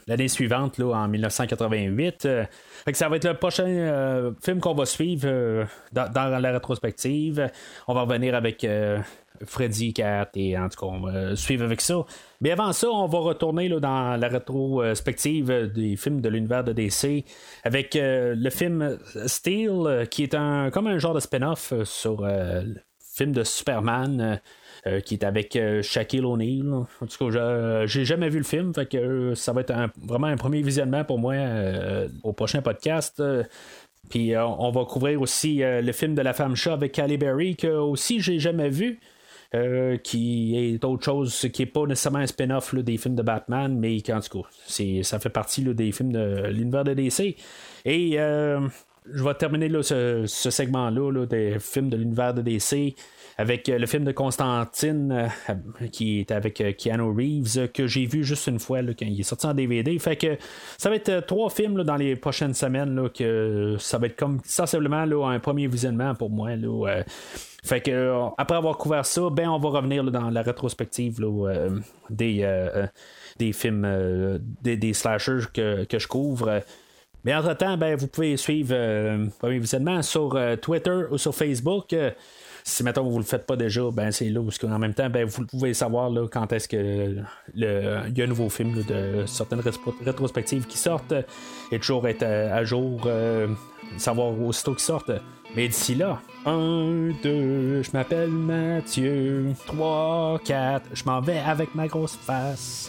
l'année suivante, là, en 1988. Euh, fait ça va être le prochain film qu'on va suivre dans, dans la rétrospective. On va revenir avec Freddy 4 et en tout cas, on va suivre avec ça. Mais avant ça, on va retourner là, dans la rétrospective des films de l'univers de DC avec euh, le film Steel, qui est un comme un genre de spin-off euh, sur euh, le film de Superman. qui est avec Shaquille O'Neal. En tout cas, j'ai jamais vu le film, fait ça va être vraiment un premier visionnement pour moi au prochain podcast. Puis on va couvrir aussi le film de la femme chat avec Halle Berry, que aussi j'ai jamais vu. Euh, qui est autre chose qui est pas nécessairement un spin-off des films de Batman, mais en tout cas, ça fait partie des films de l'univers de DC. Et euh, je vais terminer ce, segment-là là, des films de l'univers de DC avec euh, le film de Constantine euh, qui est avec euh, Keanu Reeves que j'ai vu juste une fois quand il est sorti en DVD. Fait que ça va être trois films dans les prochaines semaines que ça va être comme sensiblement un premier visionnement pour moi. Fait que après avoir couvert ça, ben on va revenir dans la rétrospective des, films des, slashers que, je couvre. Mais entre-temps, ben, vous pouvez suivre Premier Visionnement sur Twitter ou sur Facebook. Si maintenant vous ne le faites pas déjà, ben c'est là où en même temps, ben, vous pouvez savoir là, quand est-ce que il y a un nouveau film de certaines rétro- rétrospectives qui sortent et toujours être à, à jour, euh, savoir aussitôt qu'ils sortent. Mais d'ici là, 1, 2, je m'appelle Mathieu, 3, 4, je m'en vais avec ma grosse face.